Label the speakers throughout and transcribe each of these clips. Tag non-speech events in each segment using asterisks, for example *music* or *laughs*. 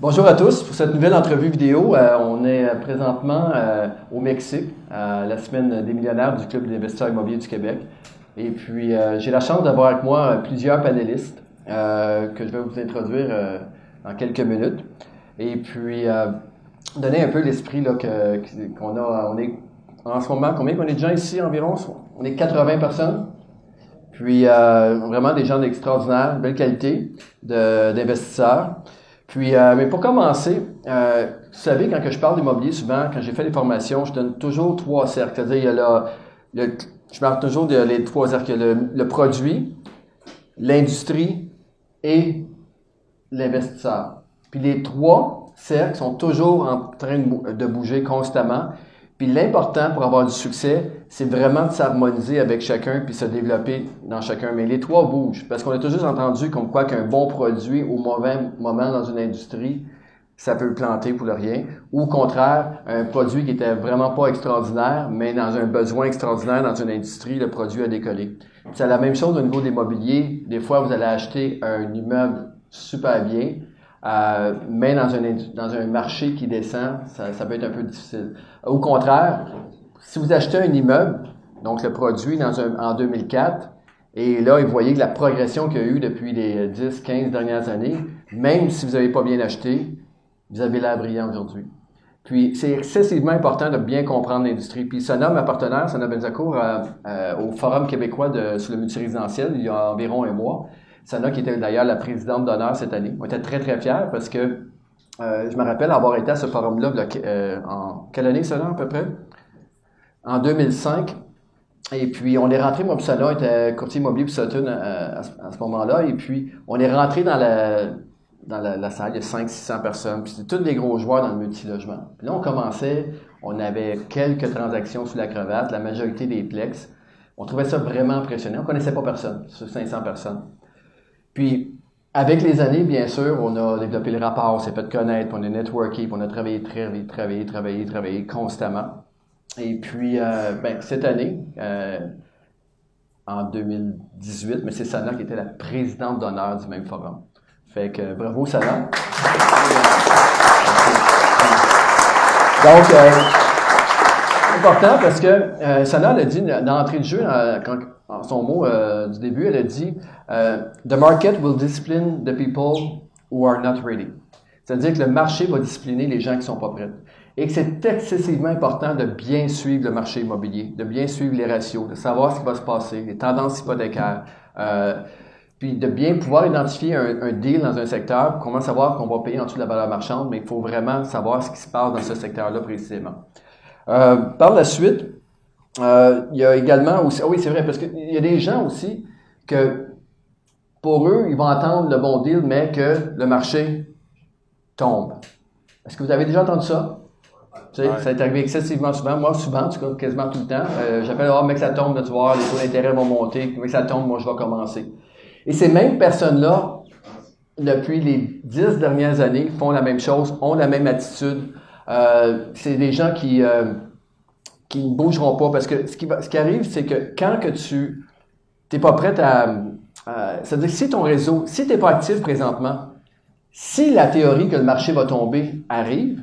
Speaker 1: Bonjour à tous pour cette nouvelle entrevue vidéo. euh, on est euh, présentement euh, au Mexique, à la semaine des millionnaires du Club d'investisseurs immobiliers du Québec. Et puis, j'ai la chance d'avoir avec moi plusieurs panélistes euh, que je vais vous introduire euh, dans quelques minutes. Et puis, euh, donner un peu l'esprit qu'on a. On est en ce moment, combien qu'on est de gens ici environ? On est 80 personnes. Puis, euh, vraiment des gens d'extraordinaire, belle qualité de- d'investisseurs. Puis, mais pour commencer, vous savez, quand que je parle d'immobilier, souvent, quand j'ai fait des formations, je donne toujours trois cercles. C'est-à-dire, il y a le, le- je parle toujours de les trois cercles. Le, le produit, l'industrie et l'investisseur. Puis les trois cercles sont toujours en train de bou- de bouger constamment. Puis l'important pour avoir du succès, c'est vraiment de s'harmoniser avec chacun puis se développer dans chacun. Mais les trois bougent parce qu'on a toujours entendu comme quoi qu'un bon produit au mauvais moment dans une industrie, ça peut planter pour le rien. Ou au contraire, un produit qui était vraiment pas extraordinaire, mais dans un besoin extraordinaire dans une industrie, le produit a décollé. C'est la même chose au niveau des mobiliers. Des fois, vous allez acheter un immeuble super bien, euh, mais dans un, dans un marché qui descend, ça, ça peut être un peu difficile. Au contraire, si vous achetez un immeuble, donc le produit dans un, en 2004, et là, vous voyez que la progression qu'il y a eu depuis les 10, 15 dernières années, même si vous n'avez pas bien acheté, vous avez l'air brillant aujourd'hui. Puis, c'est excessivement important de bien comprendre l'industrie. Puis, Sona, ma partenaire, Sona Benzacourt, euh, euh, au Forum québécois de, sur le multirésidentiel, il y a environ un mois. Sona, qui était d'ailleurs la présidente d'honneur cette année. On était très, très fiers parce que euh, je me rappelle avoir été à ce forum-là là, euh, en quelle année, Sona, à peu près? En 2005. Et puis, on est rentré, moi, puis Sona était courtier immobilier pour Sutton euh, à, à ce moment-là. Et puis, on est rentré dans la, dans la, la salle, il y a 500-600 personnes. Puis, c'était tous des gros joueurs dans le multilogement. Puis là, on commençait, on avait quelques transactions sous la cravate, la majorité des plex. On trouvait ça vraiment impressionnant. On connaissait pas personne sur 500 personnes. Puis, avec les années, bien sûr, on a développé le rapport, on s'est fait connaître, puis on a networké, puis on a travaillé, travaillé, travaillé, travaillé, travaillé constamment. Et puis, euh, ben, cette année, euh, en 2018, mais c'est Sana qui était la présidente d'honneur du même forum. Que bravo Sana. Donc, euh, important parce que euh, Sana elle a dit d'entrée de jeu, euh, en son mot euh, du début, elle a dit euh, The market will discipline the people who are not ready. C'est-à-dire que le marché va discipliner les gens qui sont pas prêts. Et que c'est excessivement important de bien suivre le marché immobilier, de bien suivre les ratios, de savoir ce qui va se passer, les tendances hypothécaires, euh, puis de bien pouvoir identifier un, un deal dans un secteur, comment savoir qu'on va payer en dessous de la valeur marchande, mais il faut vraiment savoir ce qui se passe dans ce secteur-là précisément. Euh, par la suite, euh, il y a également aussi, ah oui c'est vrai, parce qu'il y a des gens aussi que pour eux, ils vont attendre le bon deal, mais que le marché tombe. Est-ce que vous avez déjà entendu ça? Tu sais, Ça est arrivé excessivement souvent. Moi, souvent, en tout cas, quasiment tout le temps. Euh, J'appelle, ah, mec, ça tombe, là, tu voir, les taux d'intérêt vont monter. Mec, ça tombe, moi, je vais commencer. Et ces mêmes personnes-là, depuis les dix dernières années, font la même chose, ont la même attitude. Euh, c'est des gens qui, euh, qui ne bougeront pas parce que ce qui, ce qui arrive, c'est que quand que tu n'es pas prêt à... C'est-à-dire si ton réseau, si tu n'es pas actif présentement, si la théorie que le marché va tomber arrive,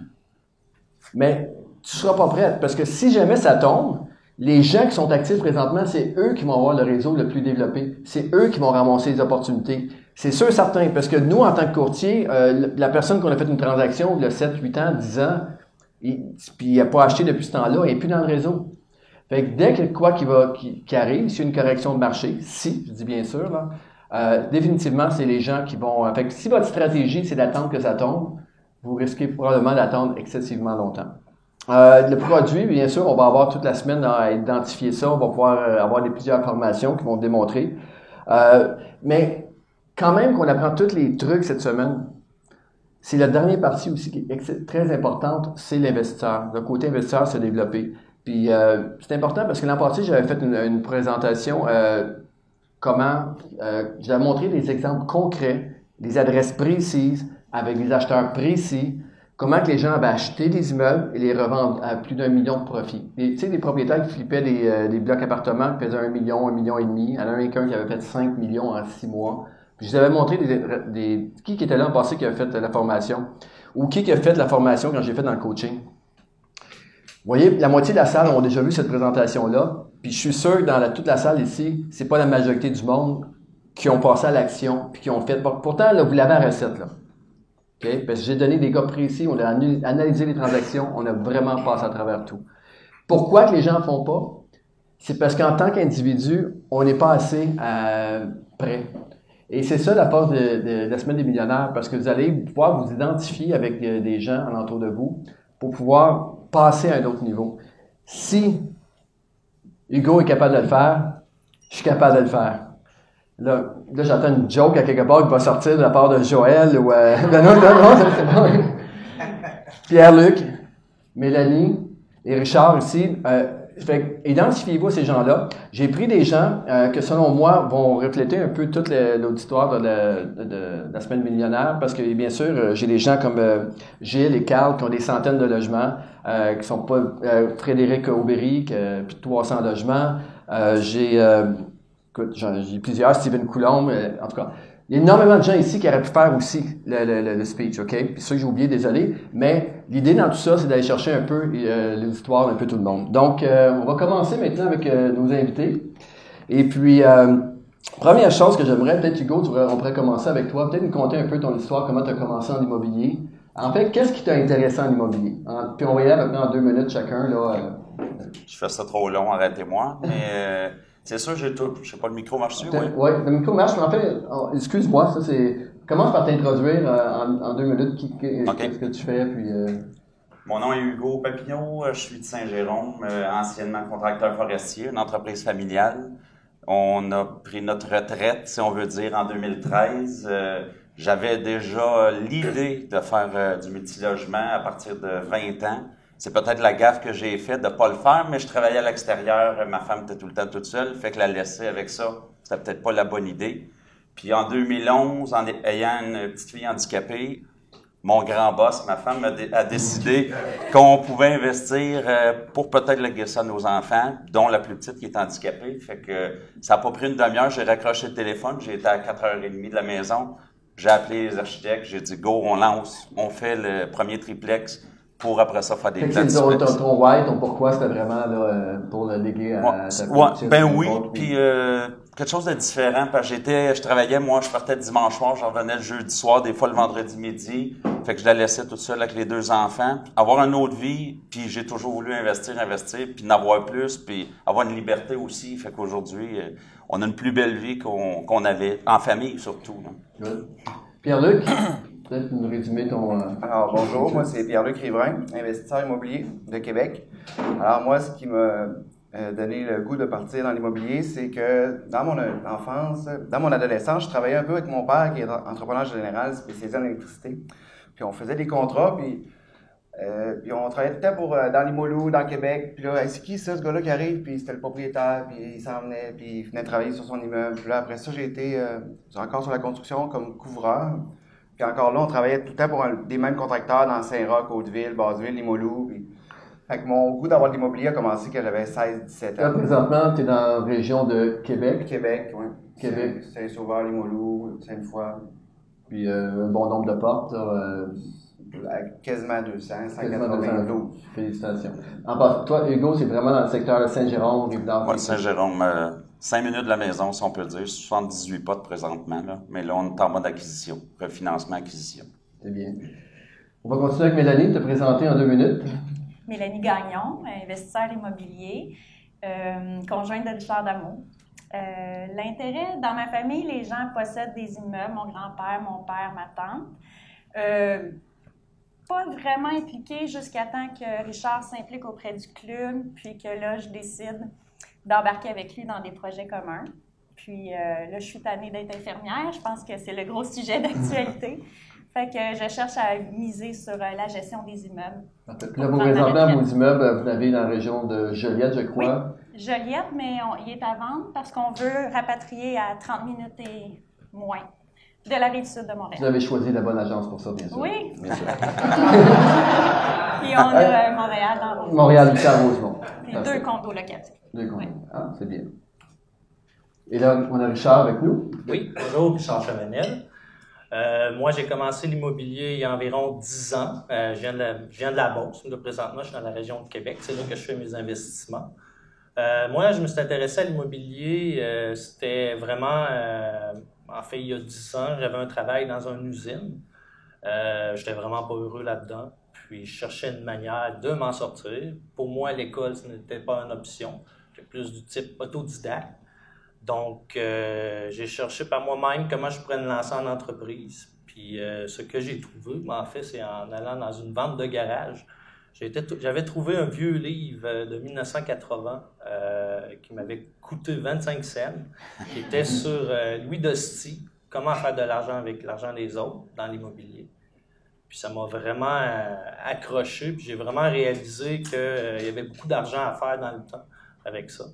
Speaker 1: mais tu seras pas prête. Parce que si jamais ça tombe, les gens qui sont actifs présentement, c'est eux qui vont avoir le réseau le plus développé. C'est eux qui vont ramasser les opportunités. C'est sûr certain, parce que nous, en tant que courtier, euh, la personne qu'on a fait une transaction il a 7, 8 ans, 10 ans, puis il n'a pas acheté depuis ce temps-là, il n'est plus dans le réseau. Fait que dès que quoi qui, va, qui, qui arrive, s'il y a une correction de marché, si, je dis bien sûr, là, euh, définitivement, c'est les gens qui vont... Fait que si votre stratégie, c'est d'attendre que ça tombe, vous risquez probablement d'attendre excessivement longtemps. Euh, le produit, bien sûr, on va avoir toute la semaine à identifier ça. On va pouvoir euh, avoir des, plusieurs formations qui vont démontrer. Euh, mais quand même qu'on apprend tous les trucs cette semaine, c'est la dernière partie aussi qui est très importante, c'est l'investisseur. Le côté investisseur se développer. Puis euh, c'est important parce que l'an passé, j'avais fait une, une présentation euh, comment euh, j'avais montré des exemples concrets des adresses précises, avec des acheteurs précis, comment que les gens avaient acheté des immeubles et les revendent à plus d'un million de profits. Tu sais, des propriétaires qui flippaient des, euh, des blocs appartements qui faisaient un million, un million et demi. Il y en a un qui avait fait 5 millions en six mois. Puis je vous avais montré des, des qui, était là en passé qui avait fait la formation ou qui, qui a fait la formation quand j'ai fait dans le coaching. Vous voyez, la moitié de la salle ont déjà vu cette présentation-là. Puis je suis sûr que dans la, toute la salle ici, c'est pas la majorité du monde qui ont passé à l'action puis qui ont fait. Pourtant, là, vous l'avez à recette, là. Parce que j'ai donné des cas précis, on a analysé les transactions, on a vraiment passé à travers tout. Pourquoi que les gens ne font pas? C'est parce qu'en tant qu'individu, on n'est pas assez euh, prêt. Et c'est ça la force de, la semaine des millionnaires, parce que vous allez pouvoir vous identifier avec euh, des gens alentour de vous pour pouvoir passer à un autre niveau. Si Hugo est capable de le faire, je suis capable de le faire. Là, là j'entends une joke à quelque part qui va sortir de la part de Joël ou euh, *laughs* non. Pierre-Luc, Mélanie et Richard ici. Euh, fait, identifiez-vous ces gens-là. J'ai pris des gens euh, que, selon moi, vont refléter un peu toute l'auditoire de, la semaine millionnaire, parce que, bien sûr, euh, j'ai des gens comme Gilles et Carl qui ont des centaines de logements, qui sont pas Frédéric Aubéry, qui a plus de 300 logements. j'ai, écoute, j'ai plusieurs, Steven Coulomb, en tout cas. Il y a énormément de gens ici qui auraient pu faire aussi le, speech, OK? Puis ça que j'ai oublié, désolé. Mais l'idée dans tout ça, c'est d'aller chercher un peu euh, l'histoire d'un peu tout le monde. Donc, euh, on va commencer maintenant avec euh, nos invités. Et puis, euh, première chose que j'aimerais, peut-être Hugo, on pourrait commencer avec toi. Peut-être nous conter un peu ton histoire, comment tu as commencé en immobilier. En fait, qu'est-ce qui t'a intéressé en immobilier? puis on va y aller maintenant en deux minutes chacun. Là,
Speaker 2: Je fais ça trop long, arrêtez-moi. Mais c'est sûr, j'ai tout. Je sais pas, le micro marche dessus,
Speaker 1: oui? Oui, le micro marche, mais en fait, oh, excuse-moi, ça c'est. Commence par t'introduire euh, en, deux minutes. Qu'est-ce que tu fais, puis. Euh...
Speaker 2: Mon nom est Hugo Papineau, euh, je suis de Saint-Jérôme, euh, anciennement contracteur forestier, une entreprise familiale. On a pris notre retraite, si on veut dire, en 2013. J'avais déjà l'idée de faire du multilogement à partir de 20 ans. C'est peut-être la gaffe que j'ai faite de pas le faire, mais je travaillais à l'extérieur, ma femme était tout le temps toute seule, fait que la laisser avec ça, c'était peut-être pas la bonne idée. Puis en 2011, en ayant une petite fille handicapée, mon grand boss, ma femme, a, décidé qu'on pouvait investir euh, pour peut-être léguer ça à nos enfants, dont la plus petite qui est handicapée. Fait que ça n'a pas pris une demi-heure, j'ai raccroché le téléphone, j'ai été à 4h30 de la maison, j'ai appelé les architectes, j'ai dit go, on lance, on fait le premier triplex pour après ça faire des plans.
Speaker 1: Ton, ton, ton why, ton pourquoi, c'était vraiment là, pour le léguer à
Speaker 2: ta ouais, Ben oui, puis euh, quelque chose de différent, parce que j'étais, je travaillais, moi, je partais dimanche soir, je revenais le jeudi soir, des fois le vendredi midi, fait que je la laissais toute seule avec les deux enfants, avoir une autre vie, puis j'ai toujours voulu investir, investir, puis n'avoir plus, puis avoir une liberté aussi, fait qu'aujourd'hui, euh, on a une plus belle vie qu'on qu'on avait, en famille surtout.
Speaker 1: Pierre-Luc? Peut-être nous résumer ton.
Speaker 3: Euh, Alors, bonjour, moi c'est Pierre-Luc Riverain, investisseur immobilier de Québec. Alors, moi, ce qui m'a euh, donné le goût de partir dans l'immobilier, c'est que dans mon enfance, dans mon adolescence, je travaillais un peu avec mon père qui est entrepreneur général spécialisé en électricité. Puis on faisait des contrats, puis, euh, puis on travaillait tout le temps pour, dans l'Imolou, dans Québec. Puis là, c'est qui ça, ce gars-là qui arrive? Puis c'était le propriétaire, puis il s'en venait, puis il venait travailler sur son immeuble. Puis là, après ça, j'ai été encore sur la construction comme couvreur. Puis encore là, on travaillait tout le temps pour des mêmes contracteurs dans Saint-Roch, Hauteville, Basseville, Limoilou. Puis... Fait que mon goût d'avoir de l'immobilier a commencé quand j'avais 16-17 ans.
Speaker 1: Là, présentement, tu es dans la région de Québec.
Speaker 3: Québec, oui.
Speaker 1: Québec.
Speaker 3: Saint-Sauveur, Limoilou, Sainte-Foy.
Speaker 1: Puis euh, un bon nombre de portes.
Speaker 3: Euh... Quasiment 200, 192.
Speaker 1: Félicitations. En part, toi, Hugo, c'est vraiment dans le secteur de Saint-Jérôme,
Speaker 2: Rive-d'Or. Oui, Saint-Jérôme. Euh, 5 minutes de la maison, si on peut dire. 78 potes présentement, là. mais là, on est en mode acquisition, refinancement, acquisition.
Speaker 1: C'est bien. On va continuer avec Mélanie, te présenter en deux minutes.
Speaker 4: Mélanie Gagnon, investisseur immobilier, euh, conjointe de Richard Damour. Euh, L'intérêt, dans ma famille, les gens possèdent des immeubles, mon grand-père, mon père, ma tante. Euh, pas vraiment impliqué jusqu'à temps que Richard s'implique auprès du club, puis que là, je décide d'embarquer avec lui dans des projets communs. Puis euh, là, je suis tannée d'être infirmière. Je pense que c'est le gros sujet d'actualité. *laughs* fait que je cherche à miser sur euh, la gestion des immeubles.
Speaker 1: Là, vous présentement vos immeubles, vous l'avez dans la région de Joliette, je crois.
Speaker 4: Oui, Joliette, mais il est à vendre parce qu'on veut rapatrier à 30 minutes et moins. De la rive sud de
Speaker 1: Vous
Speaker 4: Montréal.
Speaker 1: avez choisi la bonne agence pour ça, bien sûr.
Speaker 4: Oui.
Speaker 1: Bien sûr. *laughs*
Speaker 4: Puis on a euh, Montréal dans.
Speaker 1: Montréal, Lucas, Rosemont.
Speaker 4: Puis deux condos locatifs.
Speaker 1: Deux comptes.
Speaker 4: Oui.
Speaker 1: Ah, c'est bien. Et là, on a Richard avec nous.
Speaker 5: Oui, bonjour, Richard Chavanel. Euh, moi, j'ai commencé l'immobilier il y a environ 10 ans. Euh, je, viens de la, je viens de la Beauce. Là, présentement, je suis dans la région de Québec. C'est là que je fais mes investissements. Euh, moi, je me suis intéressé à l'immobilier. euh, C'était vraiment, euh, en fait, il y a 10 ans, j'avais un travail dans une usine. Euh, J'étais vraiment pas heureux là-dedans. Puis, je cherchais une manière de m'en sortir. Pour moi, l'école, ce n'était pas une option. Plus du type autodidacte. Donc, euh, j'ai cherché par moi-même comment je pourrais me lancer en entreprise. Puis, euh, ce que j'ai trouvé, en fait, c'est en allant dans une vente de garage. J'avais trouvé un vieux livre euh, de 1980 euh, qui m'avait coûté 25 cents, qui était sur Louis Dosti, comment faire de l'argent avec l'argent des autres dans l'immobilier. Puis ça m'a vraiment accroché, puis j'ai vraiment réalisé qu'il y avait beaucoup d'argent à faire dans le temps avec ça.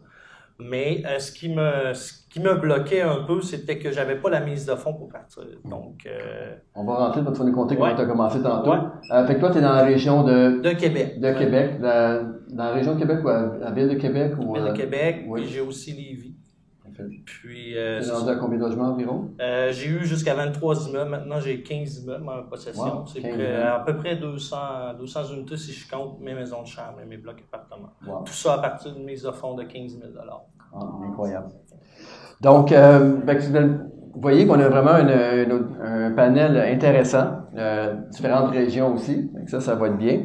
Speaker 5: Mais euh, ce, qui me, ce qui me bloquait un peu, c'était que j'avais pas la mise de fonds pour partir. Donc, euh,
Speaker 1: On va rentrer, vas nous compter
Speaker 5: Ouais.
Speaker 1: tu as commencé tantôt.
Speaker 5: Ouais.
Speaker 1: Euh, fait que toi, tu es dans la région de,
Speaker 5: de Québec.
Speaker 1: de Québec, la- dans la région de Québec ou à la ville de Québec? Ou,
Speaker 5: Ville de Québec,
Speaker 1: oui.
Speaker 5: puis j'ai aussi Lévis. Puis, euh,
Speaker 1: rendu à combien de logements environ?
Speaker 5: Euh, j'ai eu jusqu'à 23 immeubles. Maintenant, j'ai 15 immeubles en possession.
Speaker 1: Wow,
Speaker 5: c'est
Speaker 1: 15
Speaker 5: près-
Speaker 1: immeubles.
Speaker 5: à peu près 200, 200 unités si je compte mes maisons de chambre et mes blocs appartements.
Speaker 1: Wow.
Speaker 5: Tout ça à partir d'une mise de fonds de 15 000
Speaker 1: Ah, incroyable. Donc, euh, que vous voyez qu'on a vraiment une- une- un panel intéressant, euh, différentes régions aussi. Donc ça, ça va être bien.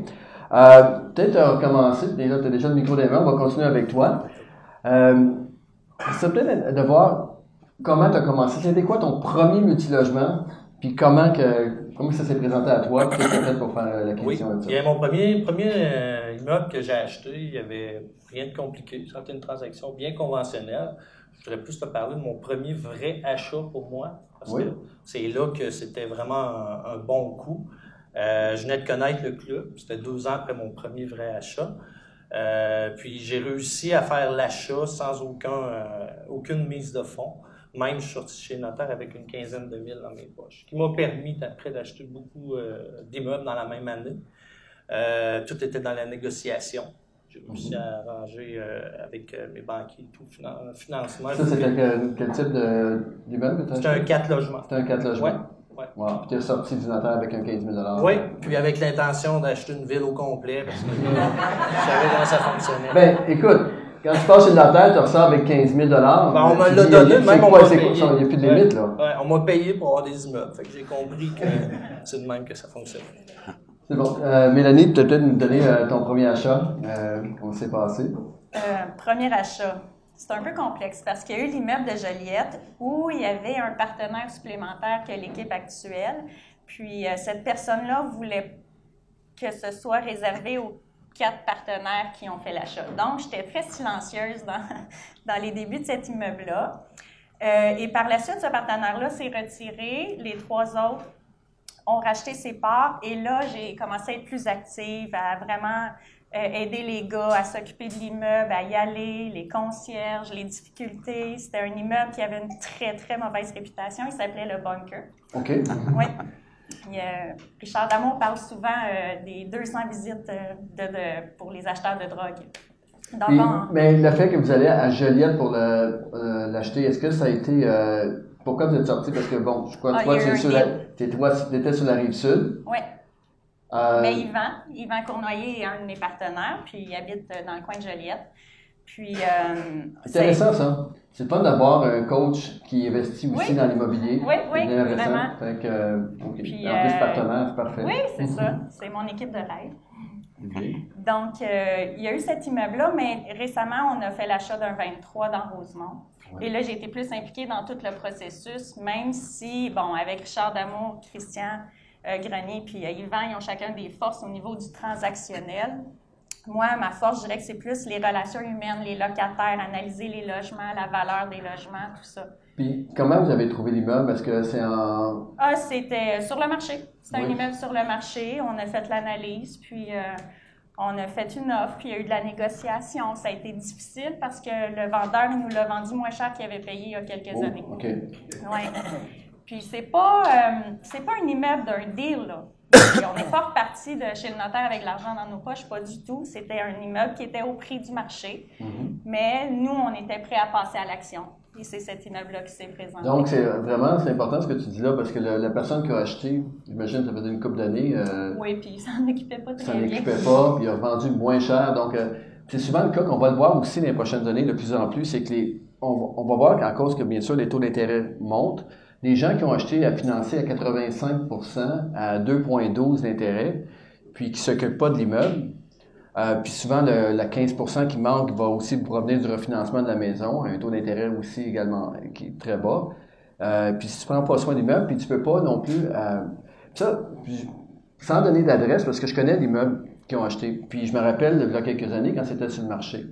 Speaker 1: Peut-être à commencer, déjà, tu as déjà le micro devant, on va continuer avec toi. Euh, c'est peut-être de voir comment tu as commencé. C'était quoi ton premier multilogement, puis comment, que, comment ça s'est présenté à toi, qu'est-ce que tu as fait pour faire la
Speaker 5: Oui,
Speaker 1: question ça?
Speaker 5: bien, mon premier, premier euh, immeuble que j'ai acheté, il n'y avait rien de compliqué. C'était une transaction bien conventionnelle. Je voudrais plus te parler de mon premier vrai achat pour moi, parce
Speaker 1: Oui.
Speaker 5: que c'est là que c'était vraiment un, un bon coup. Euh, je venais de connaître le club. C'était deux ans après mon premier vrai achat. Euh, puis j'ai réussi à faire l'achat sans aucun, euh, aucune mise de fonds. Même, je suis sorti chez le notaire avec une quinzaine de mille dans mes poches, qui m'a permis après d'acheter beaucoup euh, d'immeubles dans la même année. Euh, tout était dans la négociation. J'ai réussi à arranger euh, avec mes banquiers tout finan- financement.
Speaker 1: Ça, c'était quel, quel type d'immeuble
Speaker 5: C'était un 4 logements.
Speaker 1: C'était un 4 logements?
Speaker 5: Ouais, ouais.
Speaker 1: Wow. Puis tu es sorti du notaire avec un 15 000
Speaker 5: Oui, puis avec l'intention d'acheter une ville au complet parce que *laughs* je savais comment ça fonctionnait.
Speaker 1: Ben, écoute, quand tu passes chez le notaire, tu ressors avec 15 000
Speaker 5: Ben, on me l'a donné, même on m'a
Speaker 1: c'est quoi,
Speaker 5: payé.
Speaker 1: Il n'y a plus de
Speaker 5: Ouais.
Speaker 1: limite, là?
Speaker 5: Ouais, on m'a payé pour avoir des immeubles. Fait que j'ai compris que *laughs* c'est de même que ça fonctionne.
Speaker 1: C'est bon. Euh, Mélanie, tu peux peut-être nous donner euh, ton premier achat, euh, comment s'est passé.
Speaker 4: Euh, premier achat. C'est un peu complexe parce qu'il y a eu l'immeuble de Joliette où il y avait un partenaire supplémentaire que l'équipe actuelle. Puis euh, cette personne-là voulait que ce soit réservé aux quatre partenaires qui ont fait l'achat. Donc, j'étais très silencieuse dans, *laughs* dans les débuts de cet immeuble-là. Euh, et par la suite, ce partenaire-là s'est retiré. Les trois autres ont racheté ses parts. Et là, j'ai commencé à être plus active, à vraiment aider les gars à s'occuper de l'immeuble, à y aller, les concierges, les difficultés. C'était un immeuble qui avait une très, très mauvaise réputation. Il s'appelait le Bunker.
Speaker 1: OK.
Speaker 4: Oui. A- Richard Damour parle souvent euh, des 200 visites euh, de, de- pour les acheteurs de drogue. Donc, on-
Speaker 1: mais le fait que vous allez à Joliette pour euh, l'acheter, est-ce que ça a été. euh, pourquoi vous êtes sorti? Parce que, bon, je crois
Speaker 4: Ah,
Speaker 1: que toi,
Speaker 4: il y a
Speaker 1: tu
Speaker 4: eu
Speaker 1: es
Speaker 4: un
Speaker 1: sur la,
Speaker 4: deal.
Speaker 1: t'es- toi, tu étais sur la rive sud.
Speaker 4: ouais.
Speaker 1: Euh,
Speaker 4: Mais Yvan, Yvan Cournoyer est un de mes partenaires, puis il habite dans le coin de Joliette. Puis, euh, c'est-
Speaker 1: Intéressant, ça. C'est le fun d'avoir un coach qui investit aussi
Speaker 4: Oui.
Speaker 1: dans l'immobilier.
Speaker 4: Oui, oui, vraiment.
Speaker 1: Fait que, euh, OK.
Speaker 4: Puis,
Speaker 1: en plus,
Speaker 4: euh,
Speaker 1: partenaire, c'est parfait.
Speaker 4: Oui, c'est ça. *laughs* C'est mon équipe de rêve. Donc, euh, il y a eu cet immeuble-là, mais récemment, on a fait l'achat d'un 23 dans Rosemont.
Speaker 1: Ouais.
Speaker 4: Et là, j'ai été plus impliquée dans tout le processus, même si, bon, avec Richard Damour, Christian euh, Grenier puis euh, Yvan, ils ont chacun des forces au niveau du transactionnel. Moi, ma force, je dirais que c'est plus les relations humaines, les locataires, analyser les logements, la valeur des logements, tout ça.
Speaker 1: Puis, comment vous avez trouvé l'immeuble? Est-ce que c'est en.
Speaker 4: Ah, c'était sur le marché. C'était un immeuble sur le marché. On a fait l'analyse, puis euh, on a fait une offre, puis il y a eu de la négociation. Ça a été difficile parce que le vendeur il nous l'a vendu moins cher qu'il avait payé il y a quelques
Speaker 1: Oh,
Speaker 4: années.
Speaker 1: OK.
Speaker 4: Ouais. Puis c'est pas, euh, c'est pas un immeuble d'un deal, là. *coughs* On n'est pas reparti de chez le notaire avec l'argent dans nos poches, pas du tout. C'était un immeuble qui était au prix du marché. Mais nous, on était prêts à passer à l'action. Et c'est cet immeuble-là qui s'est présenté.
Speaker 1: Donc, c'est vraiment c'est important ce que tu dis là, parce que la personne qui a acheté, j'imagine, ça faisait une couple d'années, euh,
Speaker 4: Oui, puis il s'en occupait pas très bien.
Speaker 1: n'occupait pas, puis il a vendu moins cher. Donc, euh, c'est souvent le cas qu'on va le voir aussi dans les prochaines années de plus en plus, c'est que les, on, va- on va voir qu'à cause que, bien sûr, les taux d'intérêt montent, les gens qui ont acheté à financer à 85% à 2,12 d'intérêt, puis qui ne s'occupent pas de l'immeuble, euh, puis souvent, le, la 15% qui manque va aussi provenir du refinancement de la maison, un taux d'intérêt aussi également euh, qui est très bas. Euh, puis si tu prends pas soin de l'immeuble, puis tu peux pas non plus... euh, ça, sans donner d'adresse, parce que je connais l'immeuble qu'ils ont acheté. Puis je me rappelle, il y a quelques années, quand c'était sur le marché.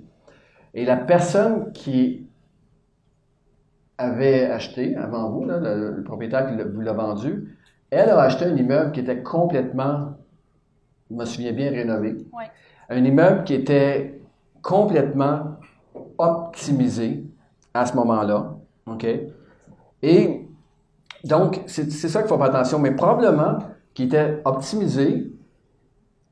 Speaker 1: Et la personne qui avait acheté avant vous, là, le, le propriétaire qui vous l'a vendu, elle a acheté un immeuble qui était complètement, je me souviens bien, rénové.
Speaker 4: Ouais.
Speaker 1: Un immeuble qui était complètement optimisé à ce moment-là. OK? Et donc, c'est c'est ça qu'il faut faire attention. Mais probablement qu'il était optimisé,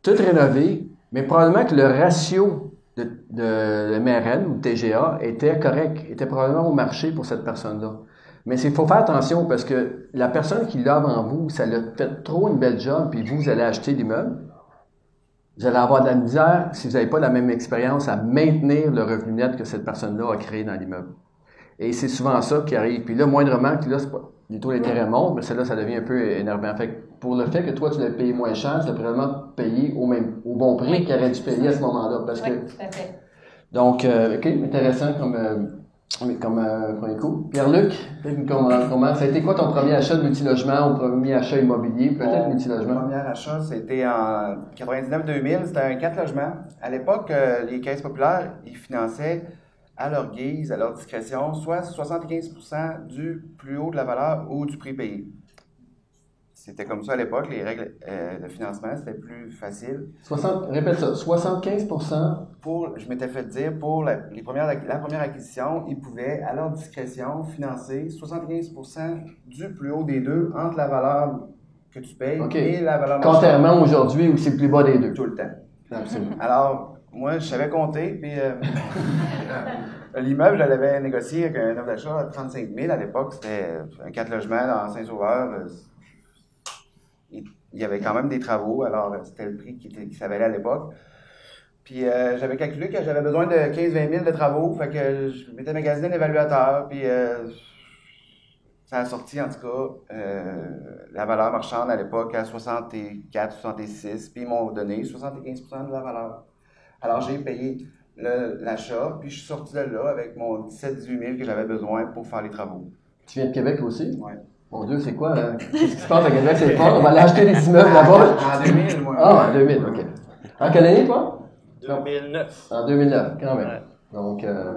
Speaker 1: tout rénové, mais probablement que le ratio de, de MRN ou TGA était correct, était probablement au marché pour cette personne-là. Mais il faut faire attention parce que la personne qui l'a avant vous, ça l'a fait trop une belle job, puis vous, vous allez acheter l'immeuble. Vous allez avoir de la misère si vous n'avez pas la même expérience à maintenir le revenu net que cette personne-là a créé dans l'immeuble. Et c'est souvent ça qui arrive. Puis là, moindrement que là, c'est pas- les taux d'intérêt montent, mais celle-là, ça devient un peu énervant. Fait que pour le fait que toi, tu l'as payé moins cher, tu l'as probablement payé au même au bon prix
Speaker 4: Oui.
Speaker 1: qu'il aurait dû payer à ce moment-là. Parce
Speaker 4: Oui,
Speaker 1: que,
Speaker 4: tout à fait.
Speaker 1: donc, euh, OK, intéressant comme, euh, comme euh, premier coup. Pierre-Luc, comment, comment, ça a été quoi ton premier achat de multilogement ou premier achat immobilier? Peut-être
Speaker 3: Mon
Speaker 1: multilogement?
Speaker 3: premier achat, c'était en 99-2000. C'était un 4 logements. À l'époque, euh, les caisses populaires, ils finançaient à leur guise, à leur discrétion, soit 75% du plus haut de la valeur ou du prix payé. C'était comme ça à l'époque. Les règles euh, de financement, c'était plus facile.
Speaker 1: 60, répète ça, 75
Speaker 3: Pour, je m'étais fait dire, pour la, les premières, la première acquisition, ils pouvaient, à leur discrétion, financer 75% du plus haut des deux entre la valeur que tu payes et la valeur.
Speaker 1: Contrairement aujourd'hui où c'est le plus bas des deux.
Speaker 3: Tout le temps.
Speaker 1: Absolument.
Speaker 3: Alors, moi, je savais compter, puis euh, *laughs* l'immeuble, je l'avais négocié avec un offre d'achat à 35 000 à l'époque. C'était un 4 logements dans Saint-Sauveur. Euh, Il y avait quand même des travaux, alors euh, c'était le prix qui, qui à l'époque. Puis euh, j'avais calculé que j'avais besoin de 15-20 000 de travaux, fait que je m'étais magasiné un évaluateur, puis euh, ça a sorti en tout cas euh, la valeur marchande à l'époque à 64, 66, puis ils m'ont donné 75% de la valeur. Alors j'ai payé l'achat, puis je suis sorti de là avec mon 17-18 000 que j'avais besoin pour faire les travaux.
Speaker 1: Tu viens de Québec aussi?
Speaker 3: Ouais.
Speaker 1: Mon Dieu, c'est quoi? hein? Qu'est-ce qui se passe à Québec? C'est fort. On va aller acheter des immeubles là-bas?
Speaker 3: En 2000, moi.
Speaker 1: Ah, en 2000, OK. En quelle année, toi?
Speaker 5: 2009.
Speaker 1: En 2009, quand même.
Speaker 5: Ouais.
Speaker 1: Donc, euh,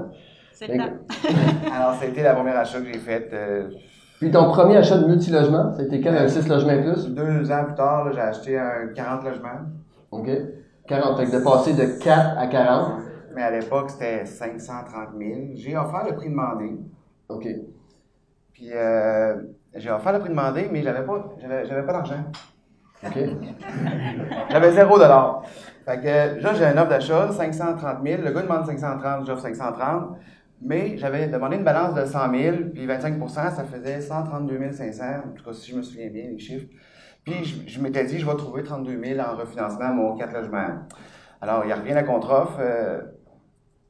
Speaker 4: C'est temps. *laughs*
Speaker 3: Alors, ça a été la première achat que j'ai faite. euh,
Speaker 1: Puis ton premier achat de multilogement, c'était quand? Un 6 logements et plus?
Speaker 3: deux ans plus tard, j'ai acheté un 40 logements.
Speaker 1: OK. 40. Fait que de passer de 4 à 40.
Speaker 3: Mais à l'époque, c'était 530 000. J'ai offert le prix demandé.
Speaker 1: OK.
Speaker 3: Puis, euh, j'ai offert le prix demandé, mais j'avais pas, j'avais, j'avais pas d'argent.
Speaker 1: OK. *laughs*
Speaker 3: J'avais zéro dollar. Fait que là, j'ai un offre d'achat, 530 000. Le gars demande 530, j'offre 530. Mais j'avais demandé une balance de 100 000, puis 25% ça faisait 132 500. En tout cas, si je me souviens bien, les chiffres. Puis je, je m'étais dit, je vais trouver 32 000 en refinancement à mon 4 logements. Alors, il revient la contre-offre. euh,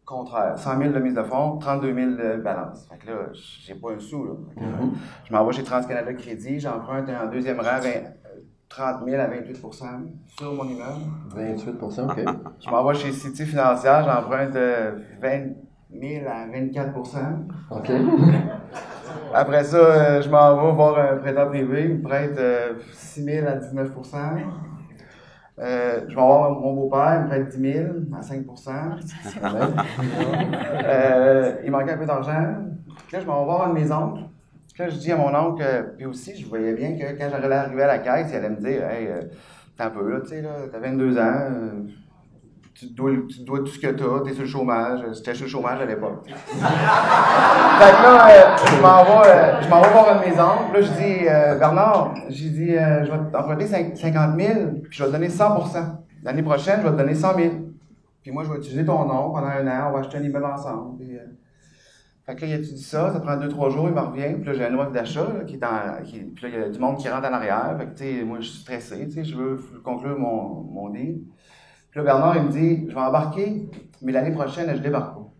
Speaker 3: contraire. 100 000 de mise de fonds, 32 000 de balance. Fait que là, j'ai pas un sou, là. Que là, Je m'envoie chez TransCanada Crédit, j'emprunte en deuxième rang 20, euh, 30 000 à 28% sur mon immeuble.
Speaker 1: 28% OK. *laughs*
Speaker 3: Je m'envoie chez City Financière, j'emprunte euh, 20 000 à 24%
Speaker 1: OK. *laughs*
Speaker 3: Après ça, euh, je m'en vais voir un prêteur privé, il me prête euh, 6 000 à 19% Euh, je vais voir mon beau-père, il me prête 10 000 à 5% Euh, il manquait un peu d'argent. Puis là, je m'en vais voir un de mes oncles. Puis là, je dis à mon oncle, euh, puis aussi, je voyais bien que quand j'allais arriver à la caisse, il allait me dire Hey, euh, t'as un peu là, tu sais, là, t'as 22 ans, euh, tu, dois, tu dois tout ce que t'as, t'es sur le chômage. J'étais sur le chômage à l'époque. *laughs* fait que là, euh, je m'en vais, euh, je m'en vais voir un de mes oncles. Là, je dis, euh, Bernard, j'ai dit, euh, je vais t'emprunter cinq- 50 000, puis je vais te donner 100 L'année prochaine, je vais te donner 100 000. Puis moi, je vais utiliser ton nom pendant un an, on va acheter un immeuble ensemble. Puis, euh, fait que là, il étudie ça, ça prend deux, trois jours, il me revient, puis là, j'ai un offre d'achat, là, qui est en, qui, puis là, il y a du monde qui rentre en arrière, fait que, tu sais, moi, je suis stressé, tu sais, je veux conclure mon, mon deal. Puis là, Bernard, il me dit, je vais embarquer, mais l'année prochaine, je débarque pas.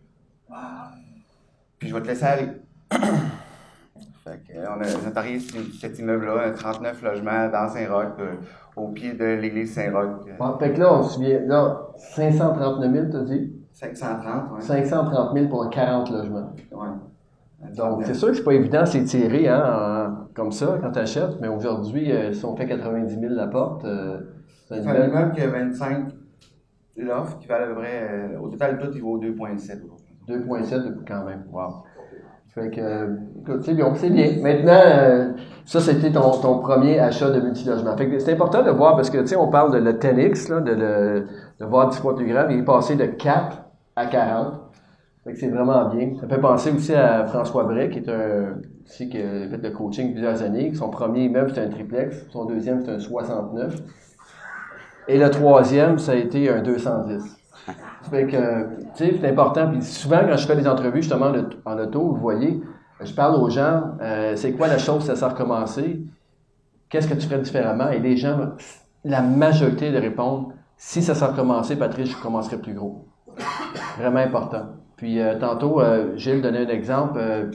Speaker 3: Puis je vais te laisser aller. *clears throat* fait que, on, a, on est arrivé sur cet immeuble-là, un 39 logements dans Saint-Roch, euh, au pied de l'église Saint-Roch.
Speaker 1: Bon, fait que là, on se souvient, là, 539 000, t'as dit?
Speaker 3: 530, ouais.
Speaker 1: 530 000 pour un 40 logements.
Speaker 3: ouais.
Speaker 1: Donc, c'est sûr que c'est pas évident, c'est tiré, hein, en- comme ça, quand tu achètes, mais aujourd'hui, euh, si on fait 90 000 la porte, euh, c'est
Speaker 3: un immeuble qui a 25 l'offre, qui valent à peu près, euh, au total, tout, il vaut 2,7.
Speaker 1: 2,7 quand même. Wow. Fait que, écoute, c'est bien, c'est bien. Maintenant, euh, ça, c'était ton, ton premier achat de multilogement. Fait que c'est important de voir, parce que, tu sais, on parle de le 10X, là, de, le, de voir 10 fois plus grand, il est passé de 4 à 40. Fait que c'est vraiment bien. Ça fait penser aussi à François Bray, qui est un, qui a fait le coaching plusieurs années. Son premier immeuble, c'était un triplex. Son deuxième, c'était un 69. Et le troisième, ça a été un 210. Fait que, tu sais, c'est important. Puis souvent, quand je fais des entrevues, justement, en auto, vous voyez, je parle aux gens, euh, c'est quoi la chose, ça s'est recommencé? Qu'est-ce que tu ferais différemment? Et les gens, la majorité de répondre, si ça s'est recommencé, Patrice, je commencerai plus gros. Vraiment important. Puis euh, tantôt, euh, Gilles donnait un exemple. Euh,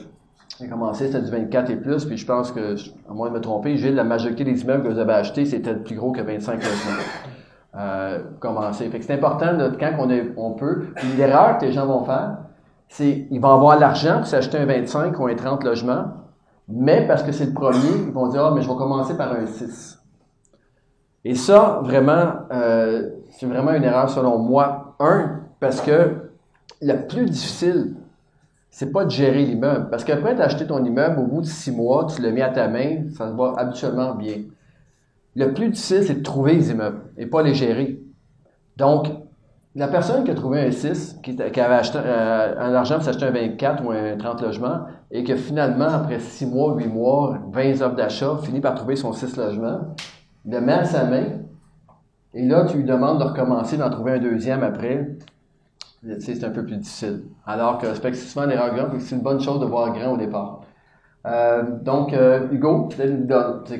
Speaker 1: il a commencé, c'était du 24 et plus, puis je pense que, à moins de me tromper, Gilles, la majorité des immeubles que vous avez achetés, c'était plus gros que 25 logements. Euh, commencer. Fait que c'est important, là, quand on, est, on peut. Puis l'erreur que les gens vont faire, c'est ils vont avoir l'argent pour s'acheter un 25 ou un 30 logements, mais parce que c'est le premier, ils vont dire, ah, mais je vais commencer par un 6. Et ça, vraiment, euh, c'est vraiment une erreur selon moi. Un, parce que le plus difficile, c'est pas de gérer l'immeuble. Parce qu'après, tu acheté ton immeuble, au bout de six mois, tu le mets à ta main, ça se va habituellement bien. Le plus difficile, c'est de trouver les immeubles et pas les gérer. Donc, la personne qui a trouvé un 6, qui, avait acheté euh, un argent pour s'acheter un 24 ou un 30 logements, et que finalement, après 6 mois, 8 mois, 20 offres d'achat, finit par trouver son 6 logements, le met à sa main, et là, tu lui demandes de recommencer, d'en trouver un deuxième après. C'est un peu plus difficile. Alors que, c'est c'est une bonne chose de voir grand au départ. Euh, donc, euh, Hugo,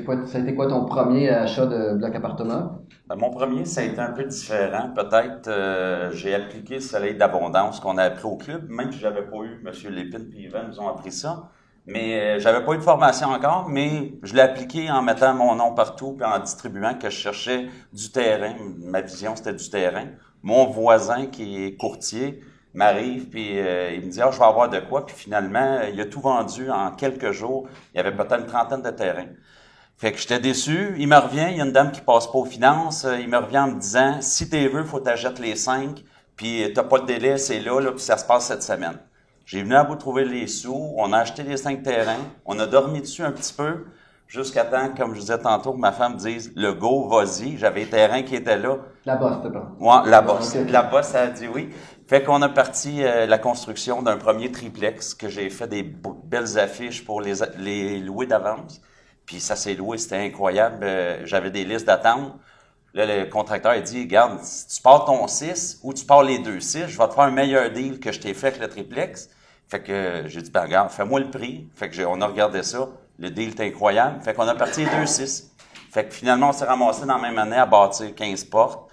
Speaker 1: quoi, ça a été quoi ton premier achat de bloc appartement?
Speaker 2: Ben, mon premier, ça a été un peu différent. Peut-être, euh, j'ai appliqué le soleil d'abondance qu'on a appris au club, même si j'avais pas eu, M. Lépine et Yvan nous ont appris ça. Mais euh, j'avais pas eu de formation encore, mais je l'ai appliqué en mettant mon nom partout puis en distribuant que je cherchais du terrain. Ma vision, c'était du terrain. Mon voisin, qui est courtier, m'arrive puis euh, il me dit ah je vais avoir de quoi puis finalement il a tout vendu en quelques jours il y avait peut-être une trentaine de terrains fait que j'étais déçu. Il me revient, il y a une dame qui passe pas aux finances. euh, Il me revient en me disant, si t'es veux, faut t'achètes les cinq, puis t'as pas de délai, c'est là, là, puis ça se passe cette semaine. J'ai venu à bout de trouver les sous, on a acheté les cinq terrains, on a dormi dessus un petit peu, jusqu'à temps, comme je disais tantôt, que ma femme dise, le go, vas-y. J'avais les terrains qui étaient là.
Speaker 1: Là-bas, c'était pas.
Speaker 2: Ouais, la bosse. La bosse, ça a dit oui. Fait qu'on a parti euh, la construction d'un premier triplex que j'ai fait des belles affiches pour les, les louer d'avance. Puis ça s'est loué, c'était incroyable. Euh, J'avais des listes d'attente. Là, le contracteur a dit, regarde, si tu pars ton 6 ou tu pars les deux 6, je vais te faire un meilleur deal que je t'ai fait avec le triplex. Fait que euh, j'ai dit, ben regarde, fais-moi le prix. Fait que on a regardé ça. Le deal est incroyable. Fait qu'on a parti les deux 6. Fait que finalement, on s'est ramassé dans la même année à bâtir 15 portes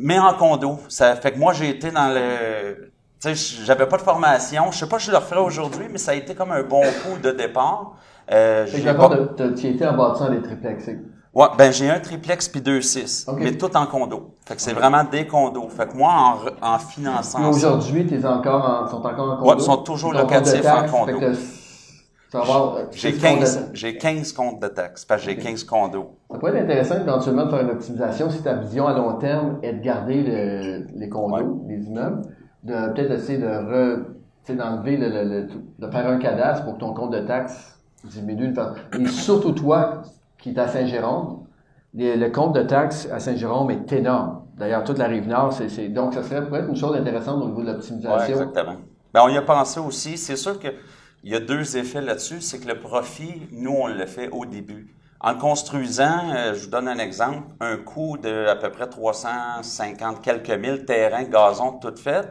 Speaker 2: mais en condo. Ça fait que moi, j'ai été dans le. Tu sais, j'avais pas de formation. Je sais pas si je le referais aujourd'hui, mais ça a été comme un bon coup de départ. Euh, j'ai pas-
Speaker 1: tu étais en bâtissant des triplexés.
Speaker 2: Ouais, ben j'ai un triplex puis deux six,
Speaker 1: Ok.
Speaker 2: mais tout en condo. Fait que c'est vraiment des condos. Fait que moi, en, en finançant
Speaker 1: aujourd'hui, t'es encore en, sont encore en condo?
Speaker 2: Ouais, ils sont toujours locatifs en condo.
Speaker 1: fait que
Speaker 2: j'ai
Speaker 1: six comptes de
Speaker 2: 15,
Speaker 1: taxes.
Speaker 2: j'ai 15 comptes de taxes, parce que j'ai
Speaker 1: Ok.
Speaker 2: 15 condos.
Speaker 1: Ça pourrait être intéressant éventuellement de faire une optimisation si ta vision à long terme est de garder le- les condos, les immeubles, de peut-être essayer de re, d'enlever le, le- le- de faire un cadastre pour que ton compte de taxes diminue. Et surtout toi, qui est à Saint-Jérôme, le compte de taxes à Saint-Jérôme est énorme. D'ailleurs, toute la rive nord, c'est, donc ça serait peut-être une chose intéressante au niveau de
Speaker 2: Oui,
Speaker 1: l'optimisation.
Speaker 2: exactement. Ben, on y a pensé aussi. C'est sûr qu'il y a deux effets là-dessus. C'est que le profit, nous, on le fait au début. En construisant, euh, je vous donne un exemple, un coût de à peu près 350 quelques mille terrains, gazon, tout fait,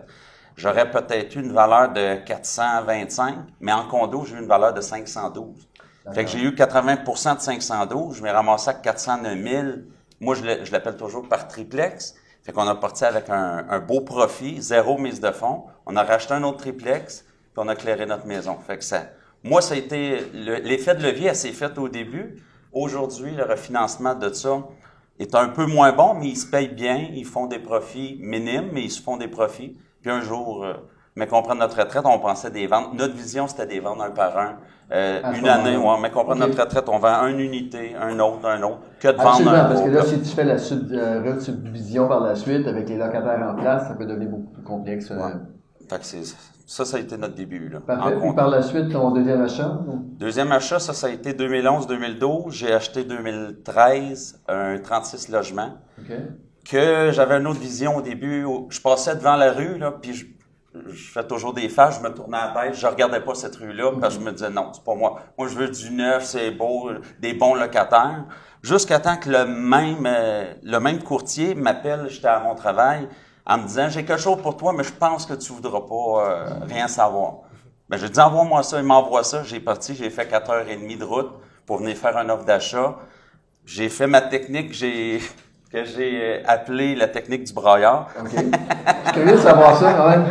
Speaker 2: j'aurais peut-être eu une valeur de 425, mais en condo, j'ai eu une valeur de 512. Fait que j'ai eu 80% de 512, je m'ai ramassé à 409 000. Moi, je l'appelle toujours par triplex. Fait qu'on a parti avec un, un beau profit, zéro mise de fonds. On a racheté un autre triplex, puis on a clairé notre maison. Fait que ça, moi, ça a été le- l'effet de levier, elle s'est fait au début. Aujourd'hui, le refinancement de ça est un peu moins bon, mais ils se payent bien, ils font des profits minimes, mais ils se font des profits. Puis un jour, euh, mais qu'on prenne notre retraite, on pensait des ventes. Notre vision, c'était des ventes un par un. Euh, une année, ouais, mais qu'on prenne notre retraite, on vend une unité, un autre, un autre, que de vendre un
Speaker 1: parce que là, si tu fais la sub, euh, subdivision par la suite avec les locataires en place, ça peut devenir beaucoup plus complexe. euh.
Speaker 2: Ouais. Fait que c'est, ça, ça a été notre début. Là,
Speaker 1: Parfait. Puis par la suite, ton deuxième achat?
Speaker 2: Deuxième achat, ça, ça a été 2011-2012. J'ai acheté 2013 un 36 logements.
Speaker 1: OK.
Speaker 2: que j'avais une autre vision au début. Je passais devant la rue, là, puis je, je fais toujours des phases, je me tournais la tête, je regardais pas cette rue-là, parce que je me disais non, c'est pas moi. Moi, je veux du neuf, c'est beau, des bons locataires. Jusqu'à temps que le même, euh, le même courtier m'appelle, j'étais à mon travail, en me disant j'ai quelque chose pour toi, mais je pense que tu voudras pas euh, rien savoir. Ben, j'ai dit envoie-moi ça, il m'envoie ça. J'ai parti, j'ai fait 4 heures et demie de route pour venir faire un offre d'achat. J'ai fait ma technique, j'ai *laughs* que j'ai euh, appelé la technique du braillard.
Speaker 1: OK. Je suis curieux de savoir ça quand même.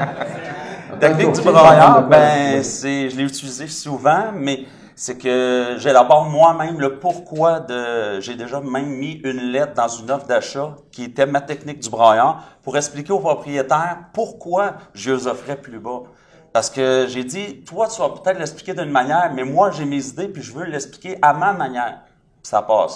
Speaker 2: Technique du
Speaker 1: me
Speaker 2: ben, c'est, je l'ai utilisé souvent, mais c'est que j'élabore moi-même le pourquoi de, j'ai déjà même mis une lettre dans une offre d'achat qui était ma technique du braillard pour expliquer aux propriétaires pourquoi je les offrais plus bas. Parce que j'ai dit, toi, tu vas peut-être l'expliquer d'une manière, mais moi, j'ai mes idées puis je veux l'expliquer à ma manière. Ça a.